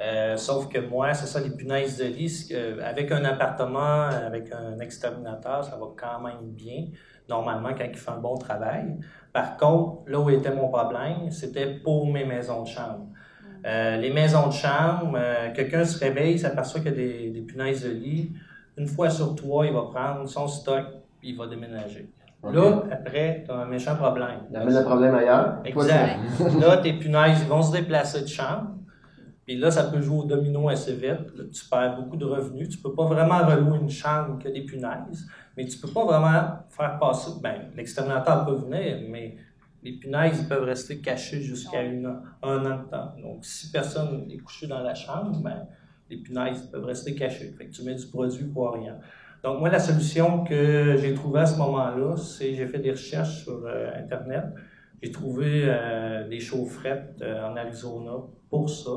Speaker 5: Euh, sauf que moi, c'est ça, les punaises de lit, que, avec un appartement, avec un exterminateur, ça va quand même bien, normalement, quand il fait un bon travail. Par contre, là où était mon problème, c'était pour mes maisons de chambre. Euh, les maisons de chambre, euh, quelqu'un se réveille, s'aperçoit qu'il y a des, des punaises de lit. Une fois sur trois, il va prendre son stock puis il va déménager. Là, après, tu as un méchant problème.
Speaker 1: Il amène le problème ailleurs?
Speaker 5: Exact. là, tes punaises vont se déplacer de chambre. Puis là, ça peut jouer au domino assez vite. Là, tu perds beaucoup de revenus. Tu peux pas vraiment relouer une chambre que des punaises, mais tu peux pas vraiment faire passer. Ben, l'exterminateur peut venir, mais les punaises, ils peuvent rester cachés jusqu'à un an de temps. Donc, si personne n'est couché dans la chambre, ben, les punaises peuvent rester cachés. Fait que tu mets du produit pour rien. Donc, moi, la solution que j'ai trouvée à ce moment-là, c'est j'ai fait des recherches sur euh, Internet. J'ai trouvé euh, des chaufferettes euh, en Arizona pour ça,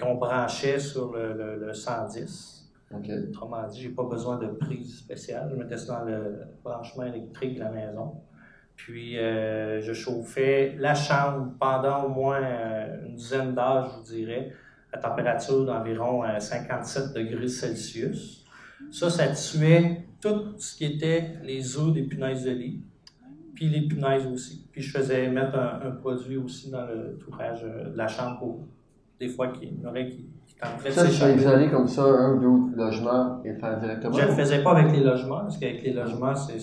Speaker 5: qu'on branchait sur le, le- le 110.
Speaker 1: OK.
Speaker 5: Autrement dit, j'ai pas besoin de prise spéciale. Je mettais ça dans le branchement électrique de la maison. Puis, je chauffais la chambre pendant au moins une dizaine d'heures, je vous dirais, à température d'environ euh, 57 degrés Celsius. Ça, ça tuait tout ce qui était les œufs des punaises de lit, puis les punaises aussi. Puis, je faisais mettre un, un produit aussi dans le tourage euh, de la chambre pour des fois qu'il y en aurait qui, qui de
Speaker 1: Ça, comme ça un ou deux logements et faire directement?
Speaker 5: Je ne le faisais pas avec les logements, parce qu'avec les logements, c'est,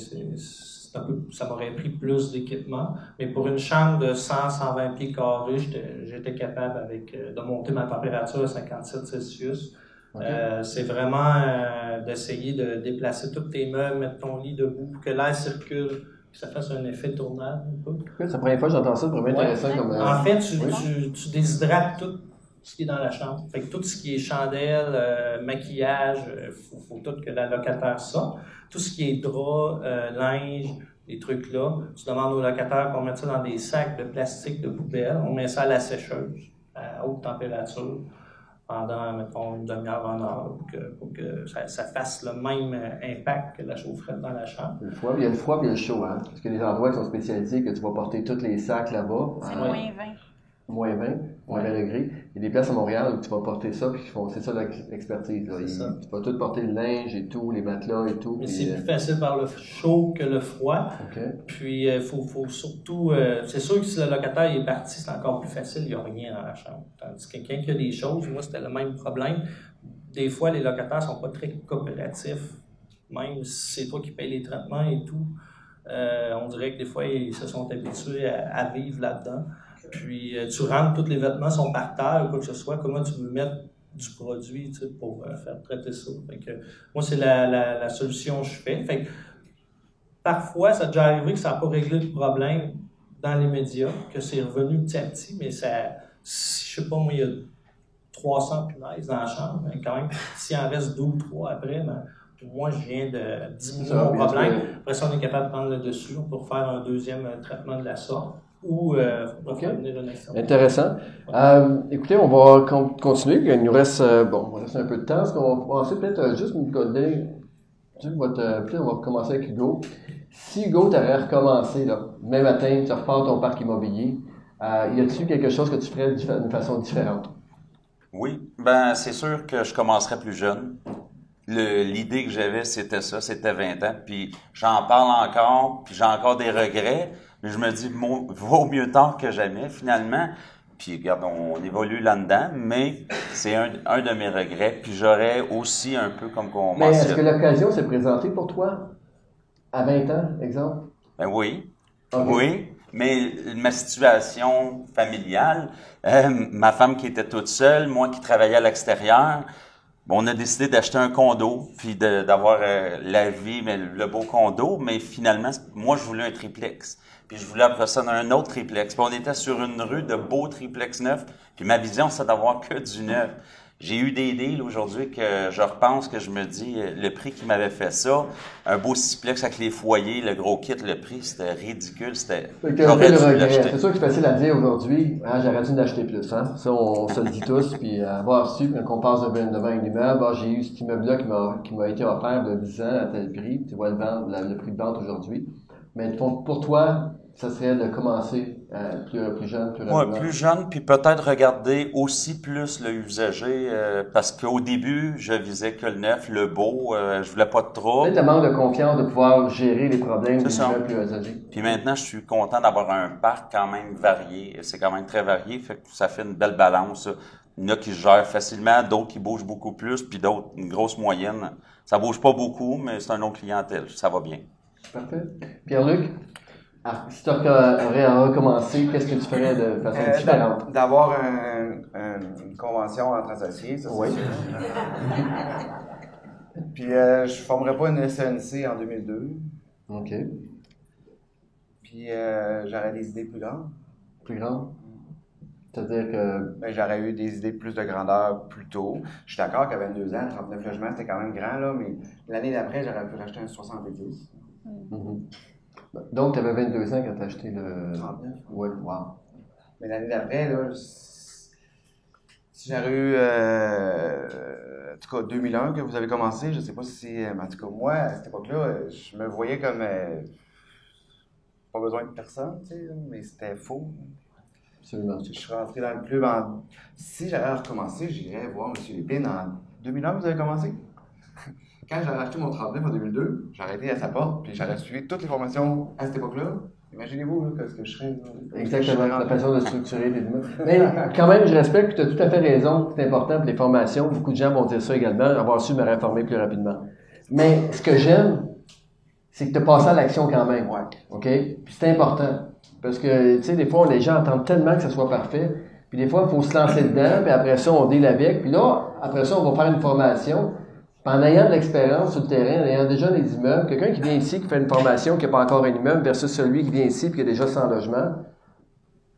Speaker 5: un peu, ça m'aurait pris plus d'équipement. Mais pour une chambre de 100-120 pieds carrés, j'étais, j'étais capable avec, euh, de monter ma température à 57 Celsius. Euh, c'est vraiment euh, d'essayer de déplacer tous tes meubles, mettre ton lit debout que l'air circule, que ça fasse un effet tournable.
Speaker 1: C'est la première fois que j'entends ça, c'est vraiment
Speaker 5: Ouais.
Speaker 1: intéressant comme. euh,
Speaker 5: En fait, tu,
Speaker 1: oui.
Speaker 5: tu, tu déshydrates tout ce qui est dans la chambre. Fait que tout ce qui est chandelle, euh, maquillage, il faut, faut tout que la locataire sorte. Tout ce qui est drap, linge, les trucs là, tu demandes au locataire qu'on mette ça dans des sacs de plastique de poubelle. On met ça à la sécheuse à haute température pendant, mettons, une demi-heure, une heure, pour que, pour que ça, ça fasse le même euh, impact que la chaufferette dans la chambre.
Speaker 1: Le froid, il y a le froid puis il y a le chaud, hein. Parce qu'il y a des endroits qui sont spécialisés que tu vas porter tous les sacs là-bas.
Speaker 4: C'est
Speaker 1: à
Speaker 4: moins 20.
Speaker 1: moins 20, moins 20 degrés. Il y a des places à Montréal où tu vas porter ça, puis ils font, c'est ça l'ex- l'expertise. Tu vas tout porter le linge et tout, les matelas et tout.
Speaker 5: Mais
Speaker 1: puis,
Speaker 5: c'est
Speaker 1: euh,
Speaker 5: plus facile par le chaud que le froid. Puis, il faut, faut surtout. euh, c'est sûr que si le locataire est parti, c'est encore plus facile, il n'y a rien dans la chambre. Tandis que quelqu'un qui a des choses, moi, c'était le même problème. Des fois, les locataires sont pas très coopératifs, même si c'est toi qui payes les traitements et tout. Euh, on dirait que des fois, ils se sont habitués à, à vivre là-dedans. Puis, euh, tu rentres, tous les vêtements sont par terre ou quoi que ce soit. Comment tu veux mettre du produit tu sais, pour euh, faire traiter ça? Fait que, moi, c'est la, la, la solution que je fais. Fait que, parfois, ça a déjà arrivé que ça n'a pas réglé le problème dans les médias, que c'est revenu petit à petit, mais ça, je sais pas, moi, il y a 300 punaises dans la chambre, mais quand même, s'il en reste deux ou trois après, ben, moi, je viens de diminuer mon problème. Après ça, on est capable de prendre le dessus pour faire un deuxième euh, traitement de la sorte ou euh, on va
Speaker 1: Ok.
Speaker 5: faire venir un externe.
Speaker 1: Intéressant. Euh, écoutez, on va con- continuer. Il nous reste, euh, bon, il nous reste un peu de temps. Est-ce qu'on va penser peut-être euh, juste nous donner te- puis on va commencer avec Hugo. Si Hugo t'aurais recommencé, là, demain matin, tu repars ton parc immobilier, euh, y a-t-il quelque chose que tu ferais d'une façon différente?
Speaker 2: Oui, ben c'est sûr que je commencerai plus jeune. L'idée que j'avais, c'était ça, c'était 20 ans. Puis j'en parle encore, puis j'ai encore des regrets, mais je me dis, vaut mieux tard que jamais, finalement. Puis regarde, on évolue là-dedans, mais c'est un, un de mes regrets. Puis j'aurais aussi un peu comme qu'on
Speaker 1: Mais est-ce que l'occasion s'est présentée pour toi à 20 ans, exemple?
Speaker 2: Ben oui. Oui, mais ma situation familiale, euh, ma femme qui était toute seule, moi qui travaillais à l'extérieur, on a décidé d'acheter un condo, puis d'avoir euh, la vie, mais le beau condo, mais finalement, moi, je voulais un triplex. Puis je voulais après ça un autre triplex. Puis on était sur une rue de beaux triplex neufs, puis ma vision, c'est d'avoir que du neuf. J'ai eu des deals aujourd'hui que je repense, que je me dis, euh, le prix qui m'avait fait ça, un beau sixplex avec les foyers, le gros kit, le prix, c'était ridicule. C'était,
Speaker 1: Fait que
Speaker 2: j'aurais
Speaker 1: t'as le
Speaker 2: dû
Speaker 1: regret.
Speaker 2: l'acheter.
Speaker 1: C'est sûr que c'est facile à dire aujourd'hui, hein, j'aurais dû en acheter plus. Hein? Ça, on, se le dit tous. Puis avoir su, quand on passe devant, devant un immeuble, ah, j'ai eu cet immeuble-là qui m'a, qui m'a été offert a 10 ans à tel prix. Tu vois le, vendre, la- le prix de vente aujourd'hui. Mais pour, pour toi, ça serait de commencer euh, plus, plus jeune, plus
Speaker 2: Ouais,
Speaker 1: rapidement.
Speaker 2: plus jeune, puis peut-être regarder aussi plus le usager, euh, parce qu'au début, je visais que le neuf, le beau, euh, je voulais pas de trouble.
Speaker 1: Peut-être le manque de confiance de pouvoir gérer les problèmes
Speaker 2: ça.
Speaker 1: immeubles plus âgés.
Speaker 2: Puis maintenant, je suis content d'avoir un parc quand même varié. C'est quand même très varié, fait que ça fait une belle balance. Il y en a qui se gèrent facilement, d'autres qui bougent beaucoup plus, puis d'autres, une grosse moyenne. Ça bouge pas beaucoup, mais c'est un autre clientèle. Ça va bien.
Speaker 1: Parfait. Pierre-Luc, ah, si tu aurais à recommencer, qu'est-ce que tu ferais de façon
Speaker 3: Euh,
Speaker 1: différente?
Speaker 3: d'a- D'avoir un- un- une convention entre associés, ça
Speaker 1: Oui. *laughs*
Speaker 3: Puis euh, je ne formerai pas une SNC en 2002.
Speaker 1: OK.
Speaker 3: Puis euh, j'aurais des idées plus grandes.
Speaker 1: Plus grand? C'est-à-dire que
Speaker 3: Ben, j'aurais eu des idées plus de grandeur plus tôt. Je suis d'accord qu'à 22 ans, 39 logements, c'était quand même grand, là, mais l'année d'après, j'aurais pu racheter un 70.
Speaker 1: Mhm. Donc, tu avais 22 ans quand tu as acheté le.
Speaker 3: 39.
Speaker 1: Oui, wow.
Speaker 3: Mais l'année d'après, là, si j'aurais eu, euh, en tout cas, 2001 que vous avez commencé, je sais pas si, euh, mais en tout cas, moi, à cette époque-là, euh, je me voyais comme, euh, pas besoin de personne, tu sais, mais c'était faux.
Speaker 1: Absolument.
Speaker 3: Je suis rentré dans le club en... Si j'avais recommencé, j'irais voir M. Lépine en 2001, vous avez commencé? Quand j'avais acheté mon 39 en 2002, j'ai arrêté à sa porte, puis j'aurais suivi toutes les formations à cette époque-là. Imaginez-vous ce que je serais.
Speaker 1: Exactement, la façon de structurer les *laughs* immeubles. Mais quand même, je respecte, tu as tout à fait raison, c'est important pour les formations. Beaucoup de gens vont dire ça également, avoir su me réformer plus rapidement. Mais ce que j'aime, c'est que tu as passé à l'action quand même.
Speaker 3: Ouais.
Speaker 1: OK? Puis c'est important. Parce que, tu sais, des fois, les gens attendent tellement que ça soit parfait. Puis des fois, il faut se lancer dedans, puis après ça, on deal avec. Puis là, après ça, on va faire une formation. En ayant de l'expérience sur le terrain, en ayant déjà des immeubles, quelqu'un qui vient ici, qui fait une formation, qui n'a pas encore un immeuble, versus celui qui vient ici, puis qui a déjà 100 logements,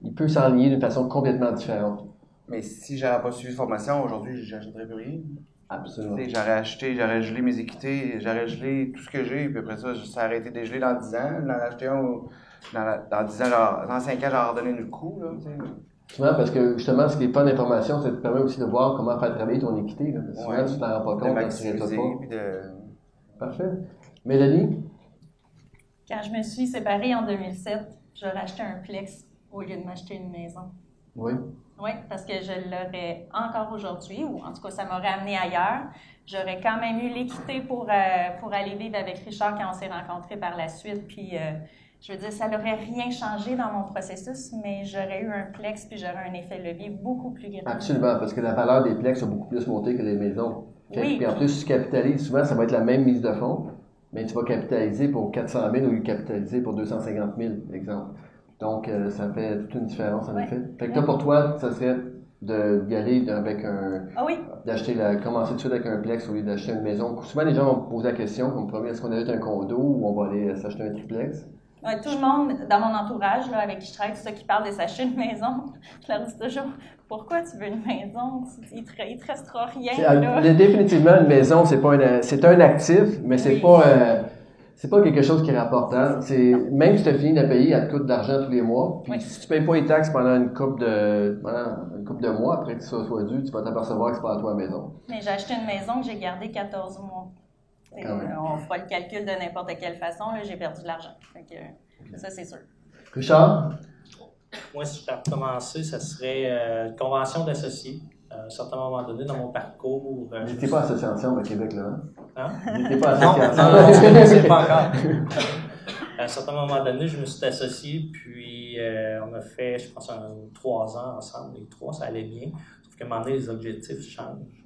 Speaker 1: il peut s'enligner d'une façon complètement différente.
Speaker 3: Mais si j'avais pas suivi de formation, aujourd'hui, j'achèterais plus rien.
Speaker 1: Absolument.
Speaker 3: J'aurais acheté, j'aurais gelé mes équités, j'aurais gelé tout ce que j'ai, puis après ça, ça aurait été dégelé dans 10 ans. D'en acheter un au- dans, la- dans 10 ans, genre, dans 5 ans, j'aurais redonné le coup, là.
Speaker 1: Souvent, parce que justement, ce qui est pas d'information, ça te permet aussi de voir comment faire travailler ton équité. Là. Souvent,
Speaker 3: Ouais.
Speaker 1: tu t'en rends pas
Speaker 3: De
Speaker 1: compte quand tu pas.
Speaker 3: de...
Speaker 1: Parfait. Mélanie?
Speaker 4: Quand je me suis séparée en 2007, j'aurais acheté un plex au lieu de m'acheter une maison.
Speaker 1: Oui.
Speaker 4: Oui, parce que je l'aurais encore aujourd'hui, ou en tout cas, ça m'aurait amené ailleurs. J'aurais quand même eu l'équité pour, euh, pour aller vivre avec Richard quand on s'est rencontrés par la suite. Puis, euh, je veux dire, ça n'aurait rien changé dans mon processus, mais j'aurais eu un plex, puis j'aurais un effet levier beaucoup plus grand.
Speaker 1: Absolument, parce que la valeur des plex a beaucoup plus monté que les maisons.
Speaker 4: Oui.
Speaker 1: Puis en plus, si tu capitalises, souvent, ça va être la même mise de fonds, mais tu vas capitaliser pour 400 000 au lieu de capitaliser pour 250 000, exemple. Donc, euh, ça fait toute une différence, en
Speaker 4: Ouais.
Speaker 1: effet. Fait que toi, pour toi, ça serait d'y aller avec un,
Speaker 4: Ah oui,
Speaker 1: d'acheter la, commencer tout de suite avec un plex au lieu d'acheter une maison. Souvent, les gens vont me poser la question, comme premier, est-ce qu'on achète un condo ou on va aller s'acheter un triplex?
Speaker 4: Ouais, tout le monde dans mon entourage, là, avec qui je travaille, tout ça qui parle de s'acheter une maison, je leur dis toujours Pourquoi tu veux une maison? Il te, il te restera rien. Là.
Speaker 1: euh, définitivement, une maison, c'est pas un, c'est un actif, mais c'est
Speaker 4: Oui.
Speaker 1: pas, euh, c'est pas quelque chose qui est rapportant. C'est, même si tu as fini de payer, elle te coûte de l'argent tous les mois. Puis
Speaker 4: Oui.
Speaker 1: si tu payes pas les taxes pendant une couple de, pendant une couple de mois, après que ça soit dû, tu vas t'apercevoir que c'est pas à toi la maison.
Speaker 4: Mais j'ai acheté une maison que j'ai gardée 14 mois. On fera le calcul de n'importe quelle façon, là, j'ai perdu de l'argent. Ça, c'est sûr.
Speaker 1: Richard?
Speaker 5: Moi, si je recommencer, ça serait euh, une convention d'associés. À un certain moment donné, dans mon parcours. euh,
Speaker 1: Vous
Speaker 5: je
Speaker 1: n'étiez
Speaker 5: me
Speaker 1: pas
Speaker 5: suis-
Speaker 1: associé ensemble à Québec, là. hein?
Speaker 5: Hein?
Speaker 1: Vous n'étiez pas
Speaker 5: Non,
Speaker 1: associé
Speaker 5: non, non,
Speaker 1: ensemble.
Speaker 5: non, *laughs* c'est pas encore. *laughs* À un certain moment donné, je me suis associé, puis euh, on a fait, je pense, un, trois ans ensemble. Les trois, ça allait bien. Sauf qu'à un moment donné, les objectifs changent.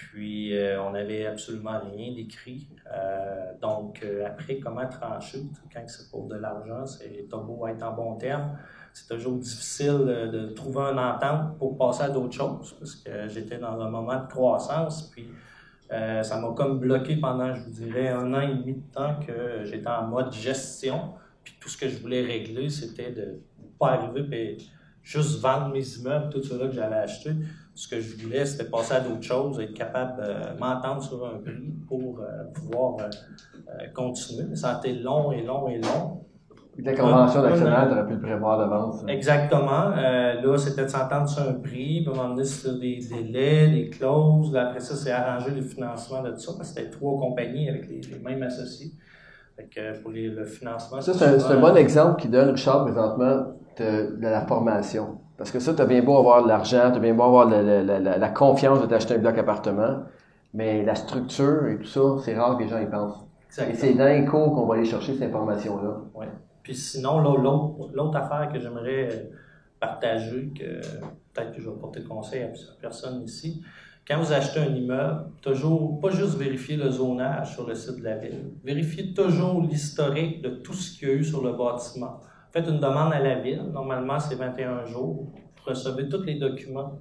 Speaker 5: Puis euh, on n'avait absolument rien d'écrit. Euh, donc, euh, après, comment trancher quand c'est pour de l'argent, c'est beau être en bon terme. C'est toujours difficile de trouver une entente pour passer à d'autres choses parce que j'étais dans un moment de croissance. Puis ça m'a comme bloqué pendant, je vous dirais, un an et demi de temps que j'étais en mode gestion. Puis tout ce que je voulais régler, c'était de ne pas arriver juste vendre mes immeubles, tout cela que j'avais acheté. Ce que je voulais, c'était passer à d'autres choses, être capable de m'entendre sur un prix pour euh, pouvoir euh, euh, continuer. Ça a été long et long et long.
Speaker 1: La convention d'actionnaire, tu aurais pu le prévoir d'avance.
Speaker 5: Exactement. Euh, là, c'était de s'entendre sur un prix. Puis donné, c'était des délais, des clauses. Là, après ça, c'est arranger le financement de tout ça. Parce que c'était trois compagnies avec les, les mêmes associés. Fait que pour les- le financement,
Speaker 1: Ça, c'est un, c'est un bon exemple qui donne, Richard, présentement, de, de la formation. Parce que ça, tu as bien beau avoir de l'argent, tu as bien beau avoir la, la- la- la confiance de t'acheter un bloc appartement, mais la structure et tout ça, c'est rare que les gens y pensent. Et c'est dans les cours qu'on va aller chercher cette information-là.
Speaker 5: Puis sinon, l'autre affaire que j'aimerais euh, partager, que peut-être que je vais porter conseil à plusieurs personnes ici, quand vous achetez un immeuble, toujours, pas juste vérifier le zonage sur le site de la ville, vérifiez toujours l'historique de tout ce qu'il y a eu sur le bâtiment. Faites une demande à la ville, normalement c'est 21 jours, vous recevez tous les documents,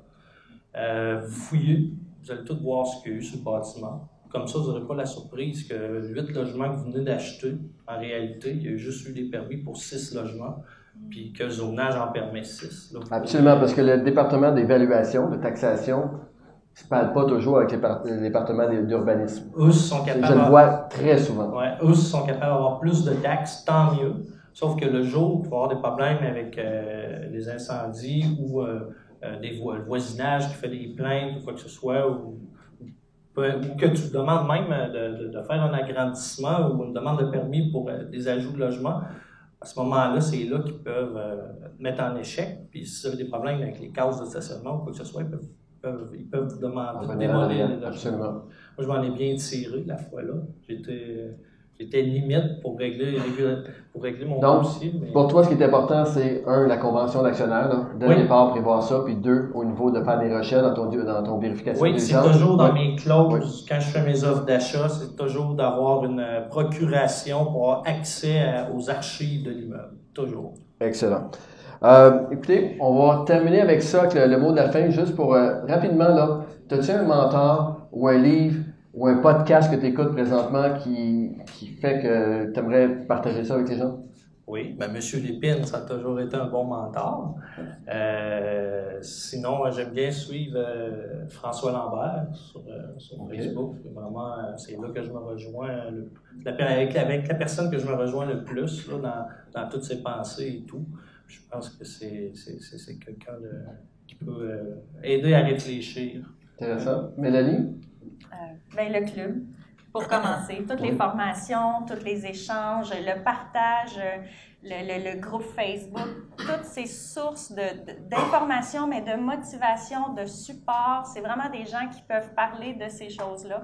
Speaker 5: Euh, vous fouillez, vous allez tout voir ce qu'il y a eu sur le bâtiment. Comme ça, vous n'aurez pas la surprise que 8 logements que vous venez d'acheter, en réalité, il y a juste eu des permis pour 6 logements, puis que le zonage en permet 6.
Speaker 1: Absolument, parce que le département d'évaluation, de taxation, ne parle pas toujours avec le département d'urbanisme.
Speaker 5: Eux sont capables
Speaker 1: Je le vois très souvent.
Speaker 5: Ouais, eux sont capables d'avoir plus de taxes, tant mieux. Sauf que le jour où il va y avoir des problèmes avec euh, les incendies ou euh, euh, des vo- le voisinage qui fait des plaintes ou quoi que ce soit, ou, ou- ou que tu demandes même de, de- de faire un agrandissement ou une demande de permis pour des ajouts de logement, à ce moment-là, c'est là qu'ils peuvent te mettre en échec. Puis si vous avez des problèmes avec les cases de stationnement ou quoi que ce soit, ils peuvent, peuvent- ils peuvent vous demander de démolir
Speaker 1: arrière,
Speaker 5: les logements.
Speaker 1: Absolument.
Speaker 5: Moi, je m'en ai bien tiré la fois-là. J'étais, j'étais limite pour régler, pour régler mon
Speaker 1: Donc,
Speaker 5: dossier. Mais...
Speaker 1: Pour toi, ce qui est important, c'est un, la convention d'actionnaire, dès le
Speaker 5: Oui.
Speaker 1: départ, prévoir ça, puis deux, au niveau de faire des recherches dans ton, dans ton vérification
Speaker 5: Oui, c'est toujours dans
Speaker 1: Oui.
Speaker 5: mes clauses, quand je fais mes offres d'achat, c'est toujours d'avoir une euh, procuration pour avoir accès à- aux archives de l'immeuble. Toujours.
Speaker 1: Excellent. Euh, écoutez, on va terminer avec ça, avec le, le mot de la fin, juste pour euh, rapidement, là, as-tu un mentor ou un livre ou un podcast que tu écoutes présentement qui, qui fait que tu aimerais partager ça avec les gens?
Speaker 5: Oui, ben, Monsieur Lépine, ça a toujours été un bon mentor. Euh, sinon, j'aime bien suivre euh, François Lambert sur, euh, sur. Facebook. Vraiment, c'est là que je me rejoins, le- la, avec, avec la personne que je me rejoins le plus là, dans, dans toutes ses pensées et tout. Je pense que c'est c'est- c'est- c'est quelqu'un de- qui peut euh, aider à réfléchir.
Speaker 1: Intéressant. Mélanie?
Speaker 4: Euh, ben, le club, pour commencer. Toutes les formations, tous les échanges, le partage, euh, le, le- le groupe Facebook, toutes ces sources d'informations, mais de motivation, de support. C'est vraiment des gens qui peuvent parler de ces choses-là.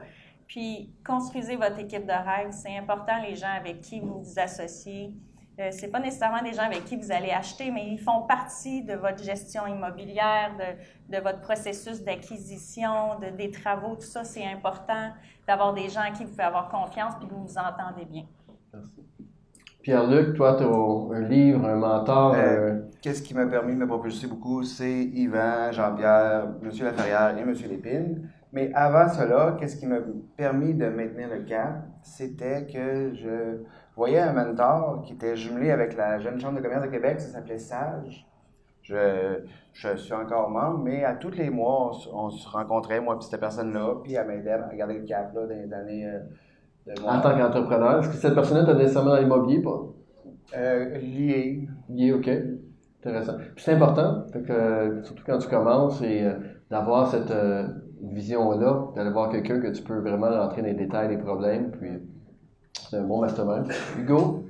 Speaker 4: Puis, construisez votre équipe de rêve. C'est important, les gens avec qui vous vous associez. Euh, c'est pas nécessairement des gens avec qui vous allez acheter, mais ils font partie de votre gestion immobilière, de, de votre processus d'acquisition, de, des travaux, tout ça, c'est important d'avoir des gens à qui vous pouvez avoir confiance puis que vous vous entendez bien.
Speaker 1: Pierre-Luc, toi, tu as un livre, un mentor.
Speaker 3: Euh,
Speaker 1: euh,
Speaker 3: Qu'est-ce qui m'a permis de me propulser beaucoup, c'est Yvan, Jean-Pierre, M. Laferrière et M. Lépine. Mais avant cela, qu'est-ce qui m'a permis de maintenir le cap, c'était que je voyais un mentor qui était jumelé avec la Jeune Chambre de commerce de Québec, ça s'appelait Sage. Je, je suis encore membre, mais à tous les mois, on, se- on se rencontrait, moi et cette personne-là, puis elle m'aidait à garder le cap là, dans les années euh, de
Speaker 1: en tant qu'entrepreneur. Est-ce que cette personne-là t'a nécessairement dans l'immobilier? Pas?
Speaker 3: Euh, lié.
Speaker 1: Lié, OK. Intéressant. Puis c'est important, que, euh, surtout quand tu commences, et euh, d'avoir cette, euh, vision-là, d'aller voir quelqu'un que tu peux vraiment rentrer dans les détails des problèmes. Puis, c'est un bon mastermind. Hugo?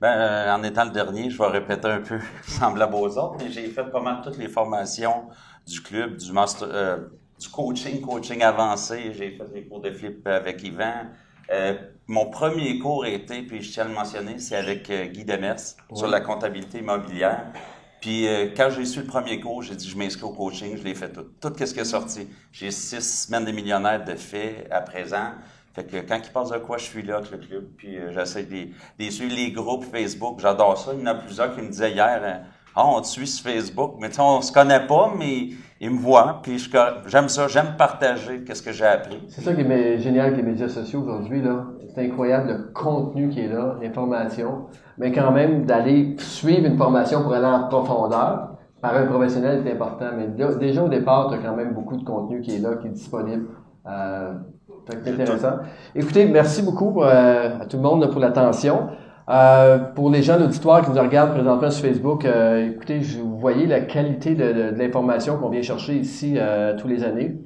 Speaker 2: Ben, euh, en étant le dernier, je vais répéter un peu *laughs* semblable aux autres, mais j'ai fait pas mal toutes les formations du club, du master, euh, du coaching, coaching avancé. J'ai fait les cours de flip avec Yvan. Euh, mon premier cours été, puis je tiens à le mentionner, c'est avec Guy Demers sur la comptabilité immobilière. Puis euh, quand j'ai su le premier cours, j'ai dit je m'inscris au coaching, je l'ai fait tout. Tout ce qui est sorti. J'ai six semaines des millionnaires de fait à présent. Quand il passe de quoi, je suis là avec le club. Puis euh, j'essaie de, suivre les groupes Facebook. J'adore ça. Il y en a plusieurs qui me disaient hier, euh, ah, on te suit sur Facebook. Mais tu sais, on se connaît pas, mais ils me voient. Puis j'aime ça. J'aime partager qu'est-ce que j'ai appris.
Speaker 1: C'est ça qui est génial avec les médias sociaux aujourd'hui. là. C'est incroyable le contenu qui est là, l'information. Mais quand même, d'aller suivre une formation pour aller en profondeur par un professionnel est important. Mais déjà au départ, tu as quand même beaucoup de contenu qui est là, qui est disponible. Euh, c'est intéressant. Écoutez, merci beaucoup pour, euh, à tout le monde pour l'attention. Euh, pour les gens de l'auditoire qui nous regardent présentement sur Facebook, euh, écoutez, je, vous voyez la qualité de, de- de l'information qu'on vient chercher ici euh, tous les années.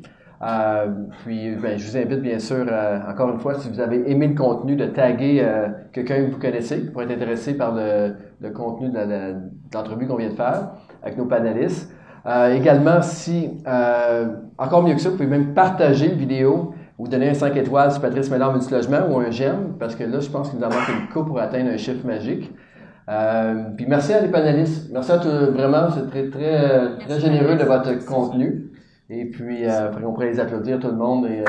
Speaker 1: Euh, puis, ben, je vous invite bien sûr, euh, encore une fois, si vous avez aimé le contenu, de taguer euh, quelqu'un que vous connaissez qui pourrait être intéressé par le, le contenu de l'entrevue qu'on vient de faire avec nos panélistes. Euh, également, si, euh, encore mieux que ça, vous pouvez même partager la vidéo ou donner un 5 étoiles sur Patrice Ménard Multilogement ou un j'aime, parce que là, je pense qu'il nous en manque une coupe pour atteindre un chiffre magique. Euh, puis merci à les panélistes. Merci à tous, vraiment, c'est très, très, très généreux de votre contenu. Et puis, euh, on pourrait les applaudir tout le monde et euh.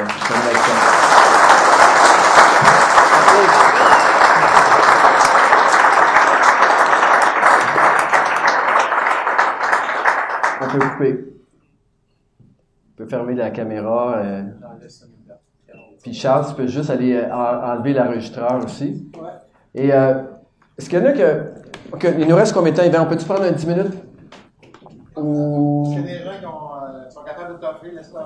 Speaker 1: On peut couper. On peut fermer la caméra. euh. Puis Charles, tu peux juste aller euh, en- enlever l'enregistreur aussi. Et euh, est-ce qu'il y en a que, que- Il nous reste combien de temps, Yvan? On peut-tu prendre un 10 minutes? Ou...
Speaker 6: C'est des gens qui ont, euh, sont capables de t'offrir l'espace.